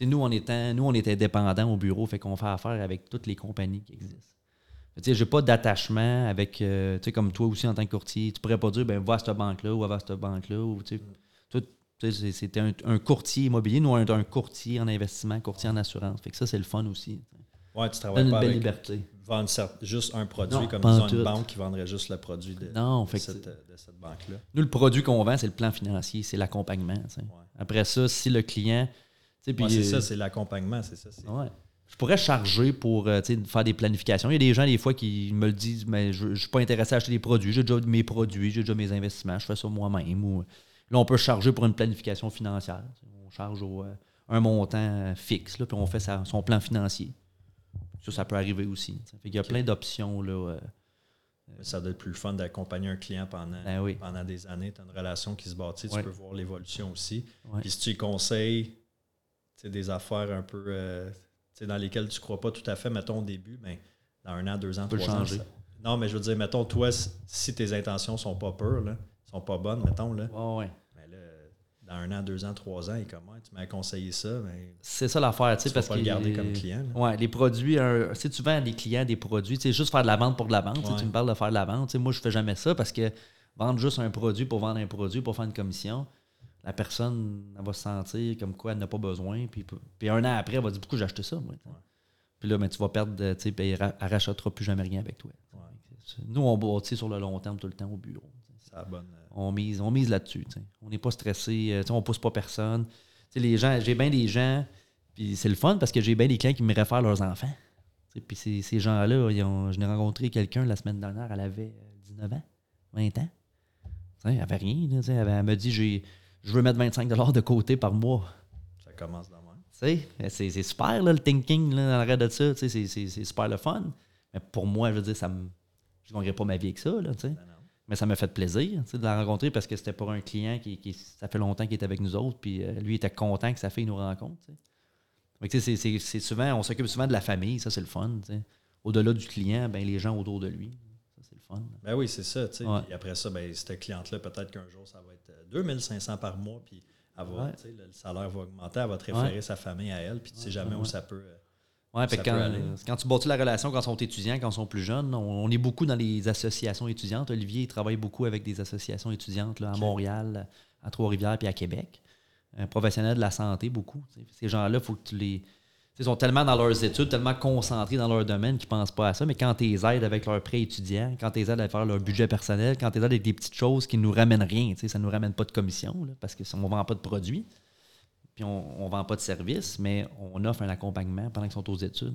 Nous on, était, nous, on était dépendants au bureau, fait qu'on fait affaire avec toutes les compagnies qui existent. Sais, j'ai pas d'attachement avec, euh, tu sais, comme toi aussi en tant que courtier. Tu pourrais pas dire, ben, va à cette banque-là ou va à cette banque-là. Ou, c'était un, un courtier immobilier, nous, on est un courtier en investissement, courtier en assurance. Fait que ça, c'est le fun aussi. Ouais, tu travailles donne une pas belle avec liberté. vendre juste un produit Non, comme pas disons une banque qui vendrait juste le produit de, Non, cette, banque-là. Nous, le produit qu'on vend, c'est le plan financier, c'est l'accompagnement. Après ça, si le client. Puis, Ouais, c'est euh, ça, c'est l'accompagnement, c'est ça. Ouais. Je pourrais charger pour euh, faire des planifications. Il y a des gens, des fois, qui me le disent, mais je ne suis pas intéressé à acheter des produits. J'ai déjà mes produits, j'ai déjà mes investissements, je fais ça moi-même. Ou, là, on peut charger pour une planification financière. On charge au, euh, un montant euh, fixe, là, puis on fait sa- son plan financier. Ça, ça peut arriver aussi. Fait qu'il y a plein d'options. Là, euh, Ça doit être plus le fun d'accompagner un client pendant, Ben oui. pendant des années. Tu as une relation qui se bâtit, Ouais. tu peux voir l'évolution aussi. ouais. Puis si tu lui conseilles des affaires un peu euh, dans lesquelles tu ne crois pas tout à fait, mettons au début, mais dans un an, deux ans, trois ans. changer. ça- Non, mais je veux dire, mettons, toi, si- tes intentions sont pas pures, là, sont pas bonnes, mettons, là, Ouais, ouais. mais là, dans un an, deux ans, trois ans, il est comme, ouais, tu m'as conseillé ça, mais C'est ça l'affaire, tu sais, parce pas que. le garder comme client. là. Ouais, les produits, un- si tu vends à des clients des produits, tu sais, juste faire de la vente pour de la vente, Ouais. tu me parles de faire de la vente, moi je fais jamais ça parce que vendre juste un produit pour vendre un produit, pour faire une commission, la personne, elle va se sentir comme quoi elle n'a pas besoin, puis, puis un an après, elle va dire pourquoi j'ai acheté ça, moi. Puis là, ben, tu vas perdre, tu sais, puis elle ra- elle rachètera plus jamais rien avec toi. Nous, on bâtit sur le long terme tout le temps au bureau. bonne. euh, On mise, on mise là-dessus. On n'est pas stressé, euh, on pousse pas personne. Les gens, j'ai bien des gens, puis c'est le fun parce que j'ai bien des clients qui me réfèrent leurs enfants. Puis ces, ces gens-là, je n'ai rencontré quelqu'un la semaine dernière, elle avait euh, 19 ans, 20 ans. Elle avait rien. là, Elle, elle me dit j'ai, je veux mettre 25 de côté par mois. Ça commence dans même. Tu sais, C'est, c'est super là, le thinking là, l'arrêt de ça. tu sais, C'est, c'est- super le fun. Mais pour moi, je veux dire, ça me, je ne gagnerais pas ma vie avec ça. Là, tu sais. Ben. Mais ça m'a fait plaisir tu sais, de la rencontrer parce que c'était pour un client qui, qui- ça fait longtemps qu'il est avec nous autres. Puis euh, lui était content que sa fille nous rencontre. c'est- souvent, on s'occupe souvent de la famille, ça c'est le fun. Au-delà du client, ben, les gens autour de lui. Ça c'est le fun. Ben oui, c'est ça. tu sais. Ouais. Après ça, ben, cette cliente-là, peut-être qu'un jour, ça va être 2500 par mois, puis Ouais. sais, le, le salaire va augmenter, elle va te référer sa famille à elle, puis tu sais jamais où ça peut. euh, Ouais, Ça quand, peut aller. quand tu bâtis la relation quand ils sont étudiants, quand ils sont plus jeunes, on, on est beaucoup dans les associations étudiantes. Olivier il travaille beaucoup avec des associations étudiantes là, à. Montréal, à Trois-Rivières puis à Québec. Un professionnel de la santé, beaucoup. Ces gens-là, il faut que tu les. Ils sont tellement dans leurs études, tellement concentrés dans leur domaine qu'ils ne pensent pas à ça. Mais quand tu les aides avec leurs prêts étudiants, quand tu les aides à faire leur budget personnel, quand tu les aides avec des petites choses qui ne nous ramènent rien, ça ne nous ramène pas de commission là, parce qu'on ne vend pas de produits, puis on ne vend pas de services, mais on offre un accompagnement pendant qu'ils sont aux études.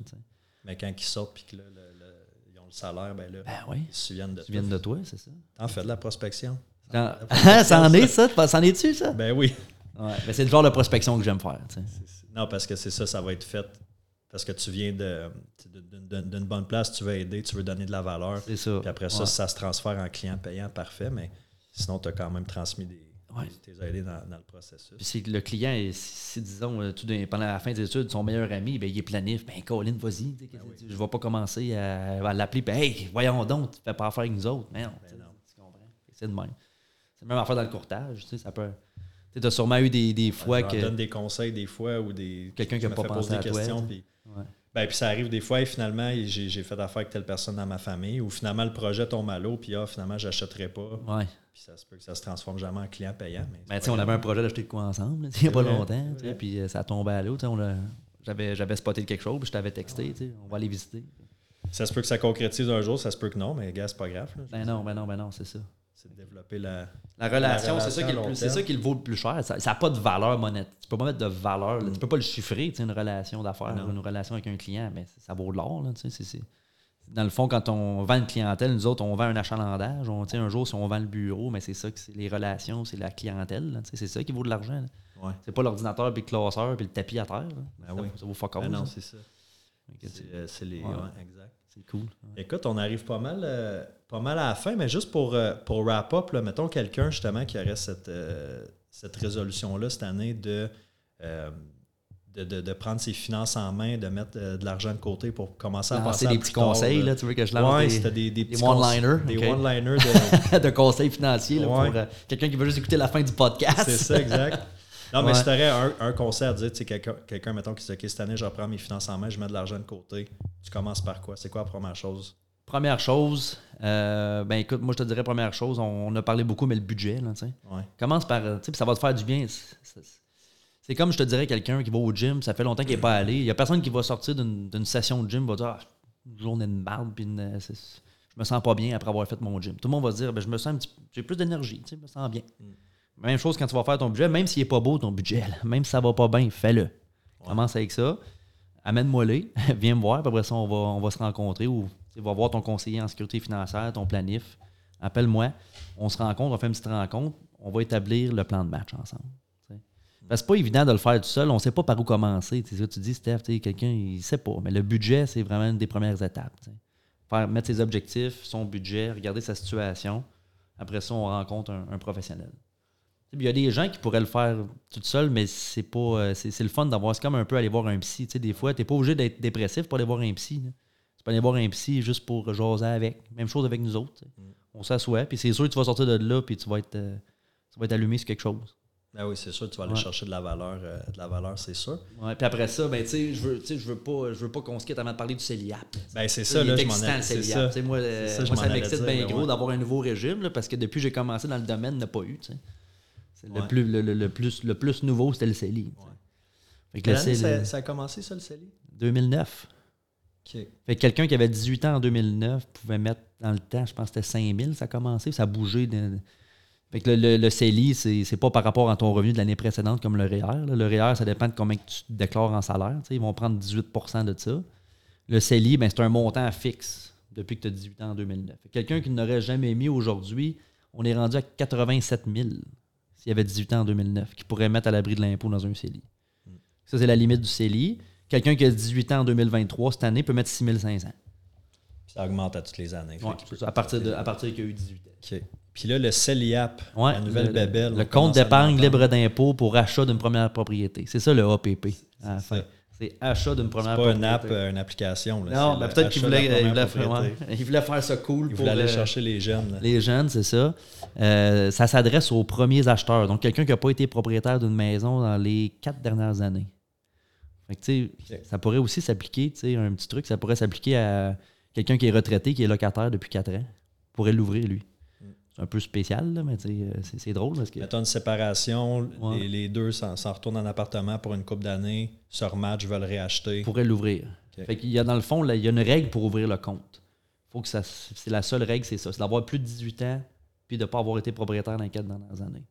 Mais quand ils sortent, puis que là, le- le- ils ont le salaire, ben là, Ben oui. ils se souviennent de viens de toi, c'est ça? T'en fais de la prospection. Dans- *laughs* ça en est, ça? Ça? En est-tu, ça? Ben oui. Ouais. Ben, c'est le genre de prospection que j'aime faire. tu sais. Non, parce que c'est ça, ça va être fait. Parce que tu viens d'une bonne place, tu veux aider, tu veux donner de la valeur. C'est ça. Puis après ça, Ouais. ça se transfère en client payant, parfait, mais sinon, tu as quand même transmis des. Ouais. T'es aidé dans, dans le processus. Puis si le client, est- si, si, disons, euh, tout pendant la fin des études, son meilleur ami, ben, il est planif, ben Colin, vas-y. Ben oui. Je ne vais pas commencer à, à l'appeler, ben hey, voyons donc, tu ne fais pas affaire avec nous autres. Mais non, Ben non. tu comprends. C'est de même. C'est même affaire dans le courtage. Tu sais, ça peut. Tu as sûrement eu des, des fois je que. donne des conseils des fois ou des. Quelqu'un qui a me pas pensé à des questions, puis- Ouais. Ben, puis ça arrive des fois, et finalement, j'ai fait affaire avec telle personne dans ma famille, ou finalement, le projet tombe à l'eau, puis ah, finalement, j'achèterai pas. Ouais. Puis ça se peut que ça se transforme jamais en client payant. Mais Ben, pas tu sais, on avait un projet d'acheter de quoi ensemble, il n'y a pas vrai, longtemps, puis euh, ça a tombé à l'eau. J'avais, spoté quelque chose, puis je t'avais texté, on va aller visiter. Ça se peut que ça concrétise un jour, ça se peut que non, mais gars, c'est pas grave. là. Ben non, ben non, ben non, c'est ça. C'est de développer la. La relation, La c'est ça, qui le plus- c'est ça qui le vaut le plus cher. Ça n'a pas de valeur monétaire. Tu peux pas mettre de valeur. là. Tu peux pas le chiffrer, tu sais, une relation d'affaires, Non. une relation avec un client, mais ça vaut de l'or. là, tu sais, c'est- c'est- Dans le fond, quand on vend une clientèle, nous autres, on vend un achalandage. On, un jour, si on vend le bureau, mais c'est ça que c'est les relations, c'est la clientèle. là, tu sais, c'est ça qui vaut de l'argent. Ouais. C'est pas l'ordinateur, puis le classeur, puis le tapis à terre. Ben ça, oui. ça vaut fuck all, Ben non, c'est ça. C'est euh, c'est les. Ouais. ouais, exact. C'est cool. Écoute, on arrive pas mal, euh, pas mal à la fin, mais juste pour, euh, pour wrap up, là, mettons quelqu'un justement qui aurait cette, euh, cette résolution-là cette année de, euh, de, de- de prendre ses finances en main, de mettre de l'argent de côté pour commencer à Lancer passer des petits tard, conseils, là. tu veux que je lance Ouais, des- c'était des, des, des one-liners, Des one-liners de. *laughs* de conseils financiers là, Ouais. pour euh, quelqu'un qui veut juste écouter la fin du podcast. C'est ça, exact. Non, mais Ouais. si tu aurais un, un conseil à dire, tu sais, quelqu'un, quelqu'un, mettons, qui se dit, OK, cette année, je reprends mes finances en main, je mets de l'argent de côté, tu commences par quoi? C'est quoi la première chose? Première chose, euh, ben écoute, moi je te dirais première chose, on, on a parlé beaucoup, mais le budget, là, tu sais. Ouais. Commence par, tu sais, puis ça va te faire du bien. C'est- comme je te dirais quelqu'un qui va au gym, ça fait longtemps qu'il n'est pas allé. Il n'y a personne qui va sortir d'une session de gym va dire ah, une journée de marde, puis une, euh, je me sens pas bien après avoir fait mon gym. Tout le monde va se dire ben, je me sens un petit j'ai plus d'énergie, je me sens bien. Même chose quand tu vas faire ton budget, même s'il n'est pas beau ton budget, là, même si ça va pas bien, fais-le. Commence avec ça. Amène-moi les, *laughs* viens me voir, puis après ça, on va, on va se rencontrer ou tu sais, va voir ton conseiller en sécurité financière, ton planif. Appelle-moi, on se rencontre, on fait une petite rencontre, on va établir le plan de match ensemble. que c'est pas évident de le faire tout seul, on ne sait pas par où commencer. Tu sais, tu dis, Steph, quelqu'un, il ne sait pas. Mais le budget, c'est vraiment une des premières étapes. Faire, mettre ses objectifs, son budget, regarder sa situation. Après ça, on rencontre un, professionnel. Il y a des gens qui pourraient le faire tout seul, mais c'est pas. euh, C'est c'est le fun d'avoir. C'est comme un peu aller voir un psy. Des fois, tu n'es pas obligé d'être dépressif pour aller voir un psy. Tu peux aller voir un psy juste pour jaser avec. Même chose avec nous autres. sais. On s'assoit, puis c'est sûr que tu vas sortir de là, puis tu vas être, euh, tu vas être allumé sur quelque chose. Ben oui, c'est sûr, tu vas aller Ouais. chercher de la valeur, euh, de la valeur, c'est sûr. Ouais, puis après ça, ben, tu sais, je veux, je veux pas, je veux pas qu'on se quitte avant de parler du CELIAP. Ben c'est Il ça, là, je m'en ai- le c'est CELIAP. ça. Moi, euh, ça, moi, ça m'excite bien gros ouais. d'avoir un nouveau régime, là, parce que depuis que j'ai commencé dans le domaine, il n'y en a pas eu. C'est le, plus, le, le- le plus, le plus nouveau, c'était le CELI, ça, ça a commencé, ça, le CELI? 2009. Fait que quelqu'un qui avait 18 ans en 2009 pouvait mettre dans le temps, je pense que c'était 5000, ça a commencé, ça a bougé. de- Fait que le, le, le CELI, c'est pas par rapport à ton revenu de l'année précédente comme le REER. là. Le REER, ça dépend de combien que tu te déclares en salaire. Ils vont prendre 18% de ça. Le CELI, ben, c'est un montant fixe depuis que tu as 18 ans en 2009. Fait que Quelqu'un qui n'aurait jamais mis aujourd'hui, on est rendu à 87 000 s'il y avait 18 ans en 2009, qui pourrait mettre à l'abri de l'impôt dans un CELI. Ça, c'est la limite du CELI. Quelqu'un qui a 18 ans en 2023, cette année, peut mettre 6 500. Ça augmente à toutes les années. Ouais, à partir de, à partir qu'il y a eu 18 ans. Puis là, le CELIAP, Ouais, la nouvelle le, bébelle. le compte d'épargne libre d'impôt pour achat d'une première propriété. C'est ça le APP. c'est achat d'une première pas une app, propriété. euh, une application. là, non, ben peut-être qu'il voulait, il voulait faire, propriété. ouais, il voulait faire ça cool Il pour voulait aller euh, chercher les jeunes. là. les jeunes, c'est ça. Euh, ça s'adresse aux premiers acheteurs. Donc, quelqu'un qui n'a pas été propriétaire d'une maison dans les quatre dernières années. Fait que. Ça pourrait aussi s'appliquer, tu sais, un petit truc, ça pourrait s'appliquer à quelqu'un qui est retraité, qui est locataire depuis quatre ans. pourrait l'ouvrir, lui. Mm. C'est un peu spécial, là, mais euh, c'est c'est drôle parce que. Mettons une séparation, Ouais. les, les deux s'en retournent en appartement pour une couple d'années, se rematchent, veulent réacheter. pourrait l'ouvrir. Fait qu'il y a dans le fond, là, il y a une règle pour ouvrir le compte. Faut que ça, c'est la seule règle, c'est ça, c'est d'avoir plus de 18 ans puis de ne pas avoir été propriétaire dans les quatre dernières années.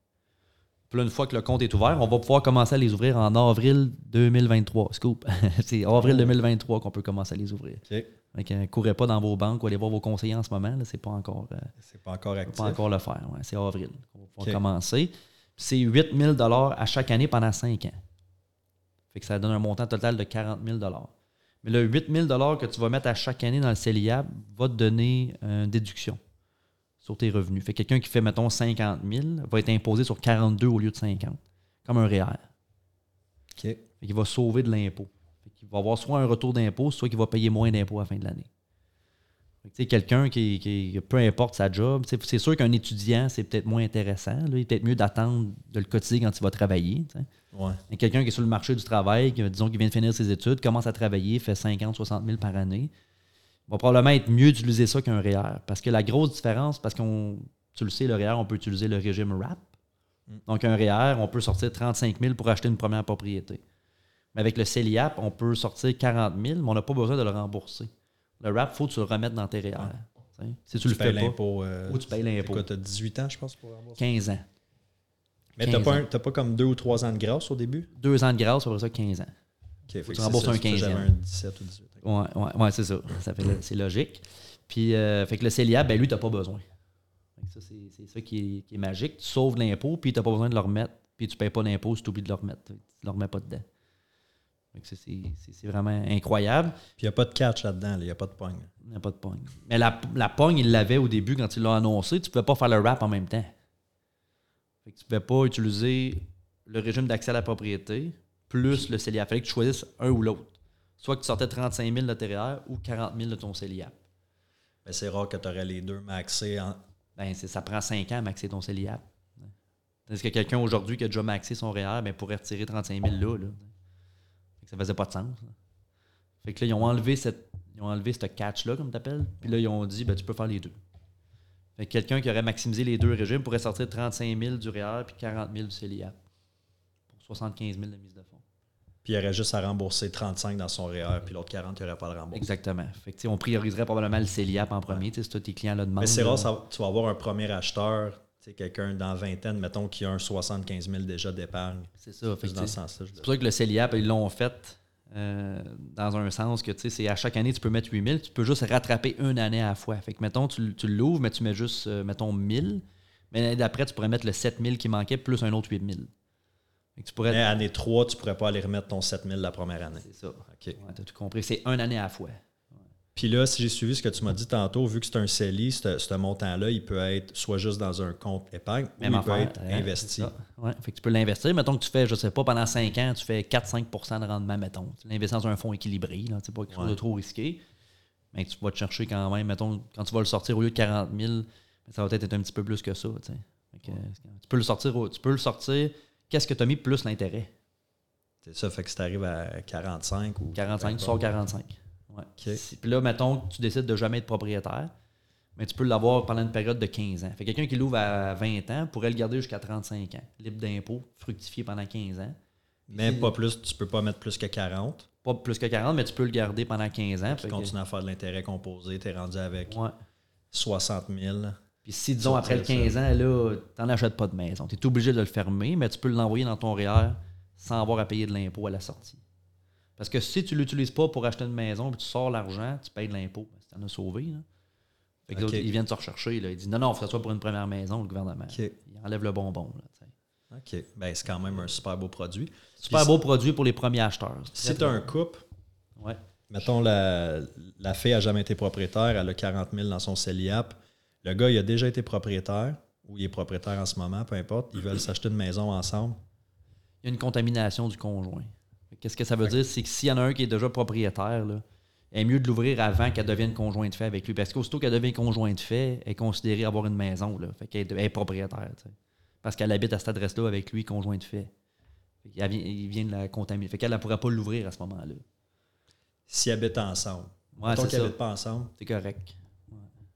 Puis là, une fois que le compte est ouvert, on va pouvoir commencer à les ouvrir en avril 2023. Scoop. *laughs* c'est avril 2023 qu'on peut commencer à les ouvrir. OK. Fait que, euh, courez pas dans vos banques ou allez voir vos conseillers en ce moment. Là, c'est pas encore. euh, C'est pas encore actif. pas encore le faire. ouais. C'est avril qu'on va pouvoir commencer. C'est 8 000 à chaque année pendant 5 ans. Fait que ça donne un montant total de 40 000 Mais le 8 000 que tu vas mettre à chaque année dans le CELIAB va te donner une déduction sur tes revenus. Fait que quelqu'un qui fait, mettons, 50 000 va être imposé sur 42 au lieu de 50, comme un REER. OK. Fait qu'il va sauver de l'impôt. Qu'il va avoir soit un retour d'impôt, soit qu'il va payer moins d'impôt à la fin de l'année. Que, Quelqu'un qui, qui- peu importe sa job, c'est sûr qu'un étudiant, c'est peut-être moins intéressant. là. Il est peut-être mieux d'attendre de le cotiser quand il va travailler. Ouais. Mais quelqu'un qui est sur le marché du travail, qui, disons qu'il vient de finir ses études, commence à travailler, fait 50, 60 000 par année, va probablement être mieux d'utiliser ça qu'un REER. Parce que la grosse différence, parce qu'on, tu le sais, le REER, on peut utiliser le régime RAP. Mm. Donc, un REER, on peut sortir 35 000 pour acheter une première propriété. Mais avec le CELIAP, on peut sortir 40 000, mais on n'a pas besoin de le rembourser. Le RAP, il faut que tu le remettes dans tes REER. tu. Si tu, le fais pas, l'impôt. euh, Ou tu payes l'impôt. Tu as 18 ans, je pense, pour rembourser? 15 ans. Mais t'as 15 pas, ans. pas comme deux ou trois ans de grâce au début? Deux ans de grâce, après ça, 15 ans. Tu rembourses ça, un c'est pour ça que 15e. J'avais un 17 ou 18. Ouais, ouais, ouais, c'est ça. ça fait, c'est logique. Puis, euh, fait que le CELIAB, ben lui, tu n'as pas besoin. Ça, c'est, c'est ça qui est, qui est magique. Tu sauves l'impôt, puis tu n'as pas besoin de le remettre. Puis tu ne payes pas d'impôt si tu oublies de le remettre. Tu ne le remets pas dedans. C'est, c'est- c'est vraiment incroyable. Puis il n'y a pas de catch là-dedans, il n'y a pas de pogne. Il n'y a pas de pogne. Mais la, la pogne, il l'avait au début quand il l'a annoncé. Tu ne pouvais pas faire le rap en même temps. Fait que tu ne pouvais pas utiliser le régime d'accès à la propriété plus le CELIAP. Il fallait que tu choisisses un ou l'autre. Soit que tu sortais 35 000 de tes REER ou 40 000 de ton CELIAP. Mais c'est rare que tu aurais les deux maxés. En... Ben, ça prend 5 ans à maxer ton CELIAP. Est-ce que quelqu'un aujourd'hui qui a déjà maxé son REER ben, pourrait retirer 35 000 là? là. Fait que ça faisait pas de sens. là. Fait que là, ils ont enlevé cette, ils ont enlevé ce catch-là, comme tu appelles. Puis là, ils ont dit, ben, tu peux faire les deux. Fait que quelqu'un qui aurait maximisé les deux régimes pourrait sortir 35 000 du REER puis 40 000 du CELIAP. Pour 75 000 de mise de fonds. Puis il aurait juste à rembourser 35 dans son REER, puis l'autre 40, il n'aurait pas à le rembourser. Exactement. Fait que, tu sais, on prioriserait probablement le CELIAP en premier, tu sais, si toi, tes clients le demandent. Mais c'est rare, ça- tu vas avoir un premier acheteur, tu sais, quelqu'un dans vingtaine, mettons, qui a un 75 000 déjà d'épargne. C'est ça. Fait dans ce sens-là. je C'est pour ça que le CELIAP, ils l'ont fait euh, dans un sens que tu sais, c'est à chaque année, tu peux mettre 8000, tu peux juste rattraper une année à la fois. Fait que, mettons, tu, tu l'ouvres, mais tu mets juste, euh, mettons, 1000. Mais l'année d'après, tu pourrais mettre le 7000 qui manquait plus un autre 8000. Fait que tu pourrais. Mais année 3, tu ne pourrais pas aller remettre ton 7 000 la première année. C'est ça. OK. Ouais, t'as tout compris. C'est une année à la fois. Puis là, si j'ai suivi ce que tu m'as dit tantôt, vu que c'est un CELI, ce ce montant-là, il peut être soit juste dans un compte épargne Même ou il peut être hein, investi. Ouais, fait que tu peux l'investir. Mettons que tu fais, je sais pas, pendant 5 ans, tu fais 4-5% de rendement, mettons. Tu l'investis dans un fonds équilibré, là, c'est pas quelque chose de trop risqué. Mais tu vas te chercher quand même, mettons, quand tu vas le sortir au lieu de 40 000, ça va peut-être être un petit peu plus que ça. tu Tu peux le sortir, tu peux le sortir qu'est-ce que tu as mis plus l'intérêt. C'est ça, fait que si tu arrives à 45 ou. 45, tu sors 45. Ouais. OK. Si- Puis là, mettons que tu décides de jamais être propriétaire, mais tu peux l'avoir pendant une période de 15 ans. Fait que quelqu'un qui l'ouvre à 20 ans pourrait le garder jusqu'à 35 ans, libre d'impôt, fructifié pendant 15 ans. Mais pas plus, tu peux pas mettre plus que 40. Pas plus que 40, mais tu peux le garder pendant 15 ans. Que- continuer à faire de l'intérêt composé, tu es rendu avec Ouais. 60 000. Puis si, disons, après le Sortir 15 ans, là, tu n'en achètes pas de maison. Tu es obligé de le fermer, mais tu peux l'envoyer dans ton REER sans avoir à payer de l'impôt à la sortie. Parce que si tu ne l'utilises pas pour acheter une maison, puis tu sors l'argent, tu payes de l'impôt. Tu en as sauvé. Là. Fait que Ok. là, ils viennent te rechercher. Là. Ils disent non, non, faut que ça soit pour une première maison, le gouvernement. OK. Ils enlèvent le bonbon. Là. OK. Ben, c'est quand même un super beau produit. Super Puis beau produit pour les premiers acheteurs. Si tu as un couple, Ouais. mettons la, la fille a jamais été propriétaire, elle a 40 000 dans son CELIAP. Le gars, il a déjà été propriétaire ou il est propriétaire en ce moment, peu importe. Ils veulent s'acheter une maison ensemble. il y a une contamination du conjoint. Qu'est-ce que ça veut dire? C'est que s'il y en a un qui est déjà propriétaire, là, il est mieux de l'ouvrir avant qu'elle devienne conjoint de fait avec lui. Parce qu'aussitôt qu'elle devient conjoint de fait, elle est considérée avoir une maison. Là. Fait qu'elle est- elle est propriétaire. Parce qu'elle habite à cette adresse-là avec lui, conjoint de fait. Fait qu'il vient- il vient de la contaminer. Fait qu'elle ne pourra pas l'ouvrir à ce moment-là. S'ils habitent ensemble. Ouais, c'est qu'ils ça. habitent pas ensemble. C'est correct.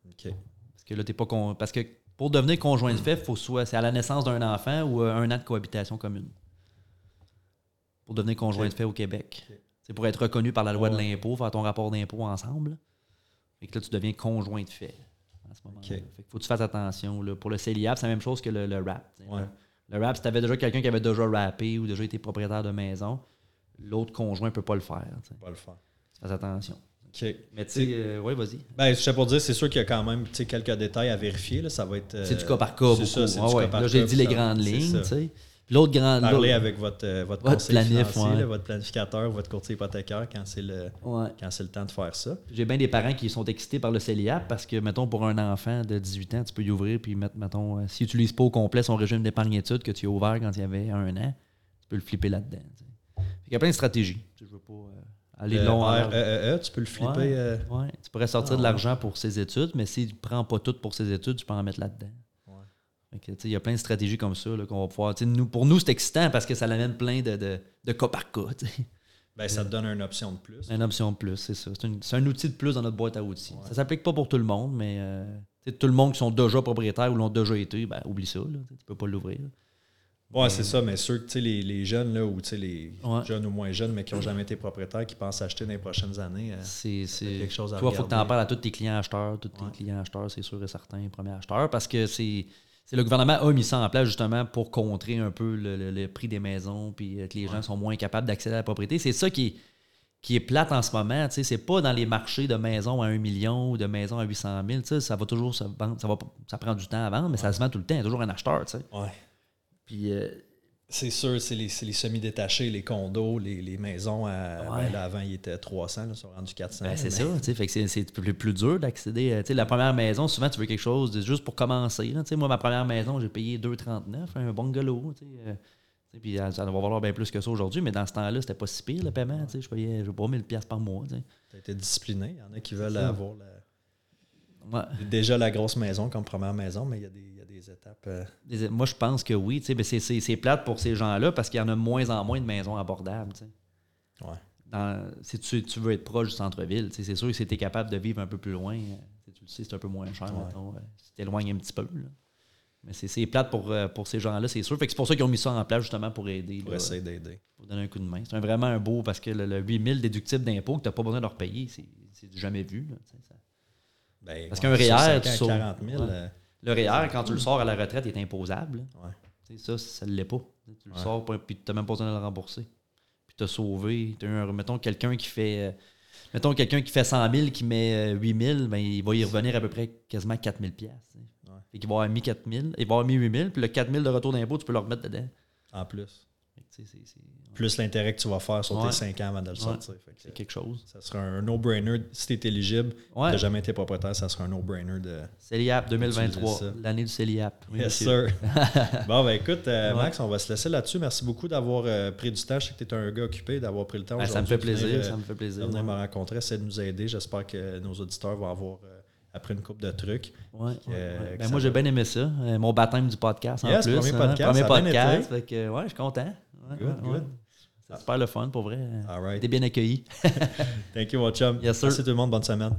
OK. Parce que là, t'es pas con... Parce que pour devenir conjoint de fait, faut soit c'est à la naissance d'un enfant ou euh, un an de cohabitation commune. Pour devenir conjoint de fait au Québec. C'est pour être reconnu par la loi de l'impôt, faire ton rapport d'impôt ensemble. Fait que là, tu deviens conjoint de fait à ce moment-là. Ok. Fait que faut que tu fasses attention. là. Pour le CELIAP, c'est la même chose que le, le RAP. Ouais. Le RAP, si tu avais déjà quelqu'un qui avait déjà rappé ou déjà été propriétaire de maison, l'autre conjoint ne peut pas le faire. t'sais. Va le faire. Tu fasses attention. Mais tu sais, euh, ouais, vas-y. Ben, je sais pour dire, c'est sûr qu'il y a quand même quelques détails à vérifier. Là. Ça va être. euh, C'est du cas par cas, c'est beaucoup. ça, Ah du ouais. cas par Là, j'ai dit les grandes lignes, ça. tu sais. Puis l'autre grande. Parler avec votre, euh, votre, Votre conseiller planif, financier, ouais. là, votre planificateur, votre courtier hypothécaire quand c'est le, Ouais. quand c'est le temps de faire ça. J'ai bien des parents qui sont excités par le CELIAP parce que, mettons, pour un enfant de 18 ans, tu peux y ouvrir puis mettre, mettons, euh, s'il n'utilise pas au complet son régime d'épargne études que tu as ouvert quand il y avait un an, tu peux le flipper là-dedans. qu'il y a plein de stratégies. Je veux pas euh, aller Le long en large. REE, tu peux le flipper. Ouais. euh, tu pourrais sortir Ah, de ouais. l'argent pour ses études, mais s'il ne prend pas tout pour ses études, tu peux en mettre là-dedans. Il y a plein de stratégies comme ça qu'on va pouvoir. Nous, pour nous, c'est excitant parce que ça amène plein de, de, de cas par cas. ben, ça te donne une option de plus. Une option de plus, c'est ça. C'est, un outil de plus dans notre boîte à outils. Ouais. Ça s'applique pas pour tout le monde, mais euh, tout le monde qui sont déjà propriétaires ou l'ont déjà été, ben, oublie ça. Là, tu peux pas l'ouvrir. Ouais, c'est ça, mais ceux, tu sais, les, les jeunes, là, ou les Ouais. jeunes ou moins jeunes, mais qui n'ont jamais été propriétaires, qui pensent acheter dans les prochaines années. euh, C'est, quelque chose à Toi, il faut que tu en parles à tous tes clients acheteurs, tous Ouais. tes clients acheteurs, c'est sûr et certain, les premiers acheteurs, parce que c'est, le gouvernement a mis ça en place justement pour contrer un peu le, le- le prix des maisons, puis euh, que les gens sont moins capables d'accéder à la propriété. C'est ça qui est, qui est plate en ce moment. Tu sais, c'est pas dans les marchés de maisons à 1 million ou de maisons à 800 000. tu sais, Ça va toujours se vendre, ça, va, ça prend du temps à vendre, mais ça se vend tout le temps. Il y a toujours un acheteur. tu sais. Ouais. Puis, euh, C'est sûr, c'est les, semi-détachés, les condos, les, les maisons. À, Ouais. ben là, avant, ils étaient 300, là, ils sont rendus 400. Ben, c'est ça, tu sais, fait que c'est, plus, plus dur d'accéder. euh, Tu sais, la première maison, souvent, tu veux quelque chose de- juste pour commencer. là. Tu sais, moi, ma première maison, j'ai payé 2,39, un bungalow. Tu sais, euh, puis ça va valoir bien plus que ça aujourd'hui, mais dans ce temps-là, c'était pas si pire le paiement. Tu sais, je payais, je pas, 1000 pièces par mois. Tu. T'as été discipliné. Il y en a qui veulent avoir la- Ouais. déjà la grosse maison comme première maison, mais il y a des, euh, Moi, je pense que oui. mais c'est, plate pour ces gens-là parce qu'il y en a de moins en moins de maisons abordables. ouais. Dans- si tu, tu veux être proche du centre-ville, c'est sûr que si tu es capable de vivre un peu plus loin, euh, tu le sais, c'est un peu moins cher, Ouais. euh, si tu t'éloignes un petit peu. là. Mais c'est, plate pour, euh, pour ces gens-là, c'est sûr. Fait que c'est pour ça qu'ils ont mis ça en place justement pour aider, pour là, essayer d'aider. pour donner un coup de main. C'est vraiment un beau parce que le, le 8000 déductible d'impôt que tu n'as pas besoin de leur payer, c'est, du jamais vu. là, ça. Ben, Parce qu'un REER, tu ans, sauves. 40 000, Ouais. euh, Le REER, quand tu le sors à la retraite, il est imposable. ouais. Ça, ça ne l'est pas. Tu le Ouais. sors, puis tu n'as même pas besoin de le rembourser. Puis tu as sauvé. eu un- mettons quelqu'un qui fait. euh, mettons quelqu'un qui fait 100 000, qui met euh, 8 000, ben, il va y revenir à peu près quasiment 4 000 piastres, tu sais. Ouais. Fait qu'il va avoir mis 4 000, il va avoir mis 8 000, puis le 4 000 de retour d'impôt, tu peux le remettre dedans. En plus. C'est plus l'intérêt que tu vas faire sur tes 5 ans avant de le sortir. C'est quelque chose. Ça serait un no-brainer. Si tu es éligible, ouais. tu jamais été propriétaire, ça serait un no-brainer de. CELIAP 2023, l'année du CELIAP. Yes, sir. *laughs* bon, ben écoute, euh, Max, on va se laisser là-dessus. Merci beaucoup d'avoir euh, pris du temps. Je sais que tu es un gars occupé, d'avoir pris le temps. Ben, euh, ça me fait plaisir. Ça me fait plaisir. Venir me rencontrer, essayer de nous aider. J'espère que nos auditeurs vont avoir après une coupe de trucs. Ouais. Ben moi, j'ai bien aimé ça. Mon baptême du podcast, en plus. premier hein. podcast. Premier podcast. Fait que, ouais, je suis content. good, good. C'est Super le fun, pour vrai. T'es bien accueilli. *laughs* Thank you, mon chum. Merci tout le monde. Bonne semaine.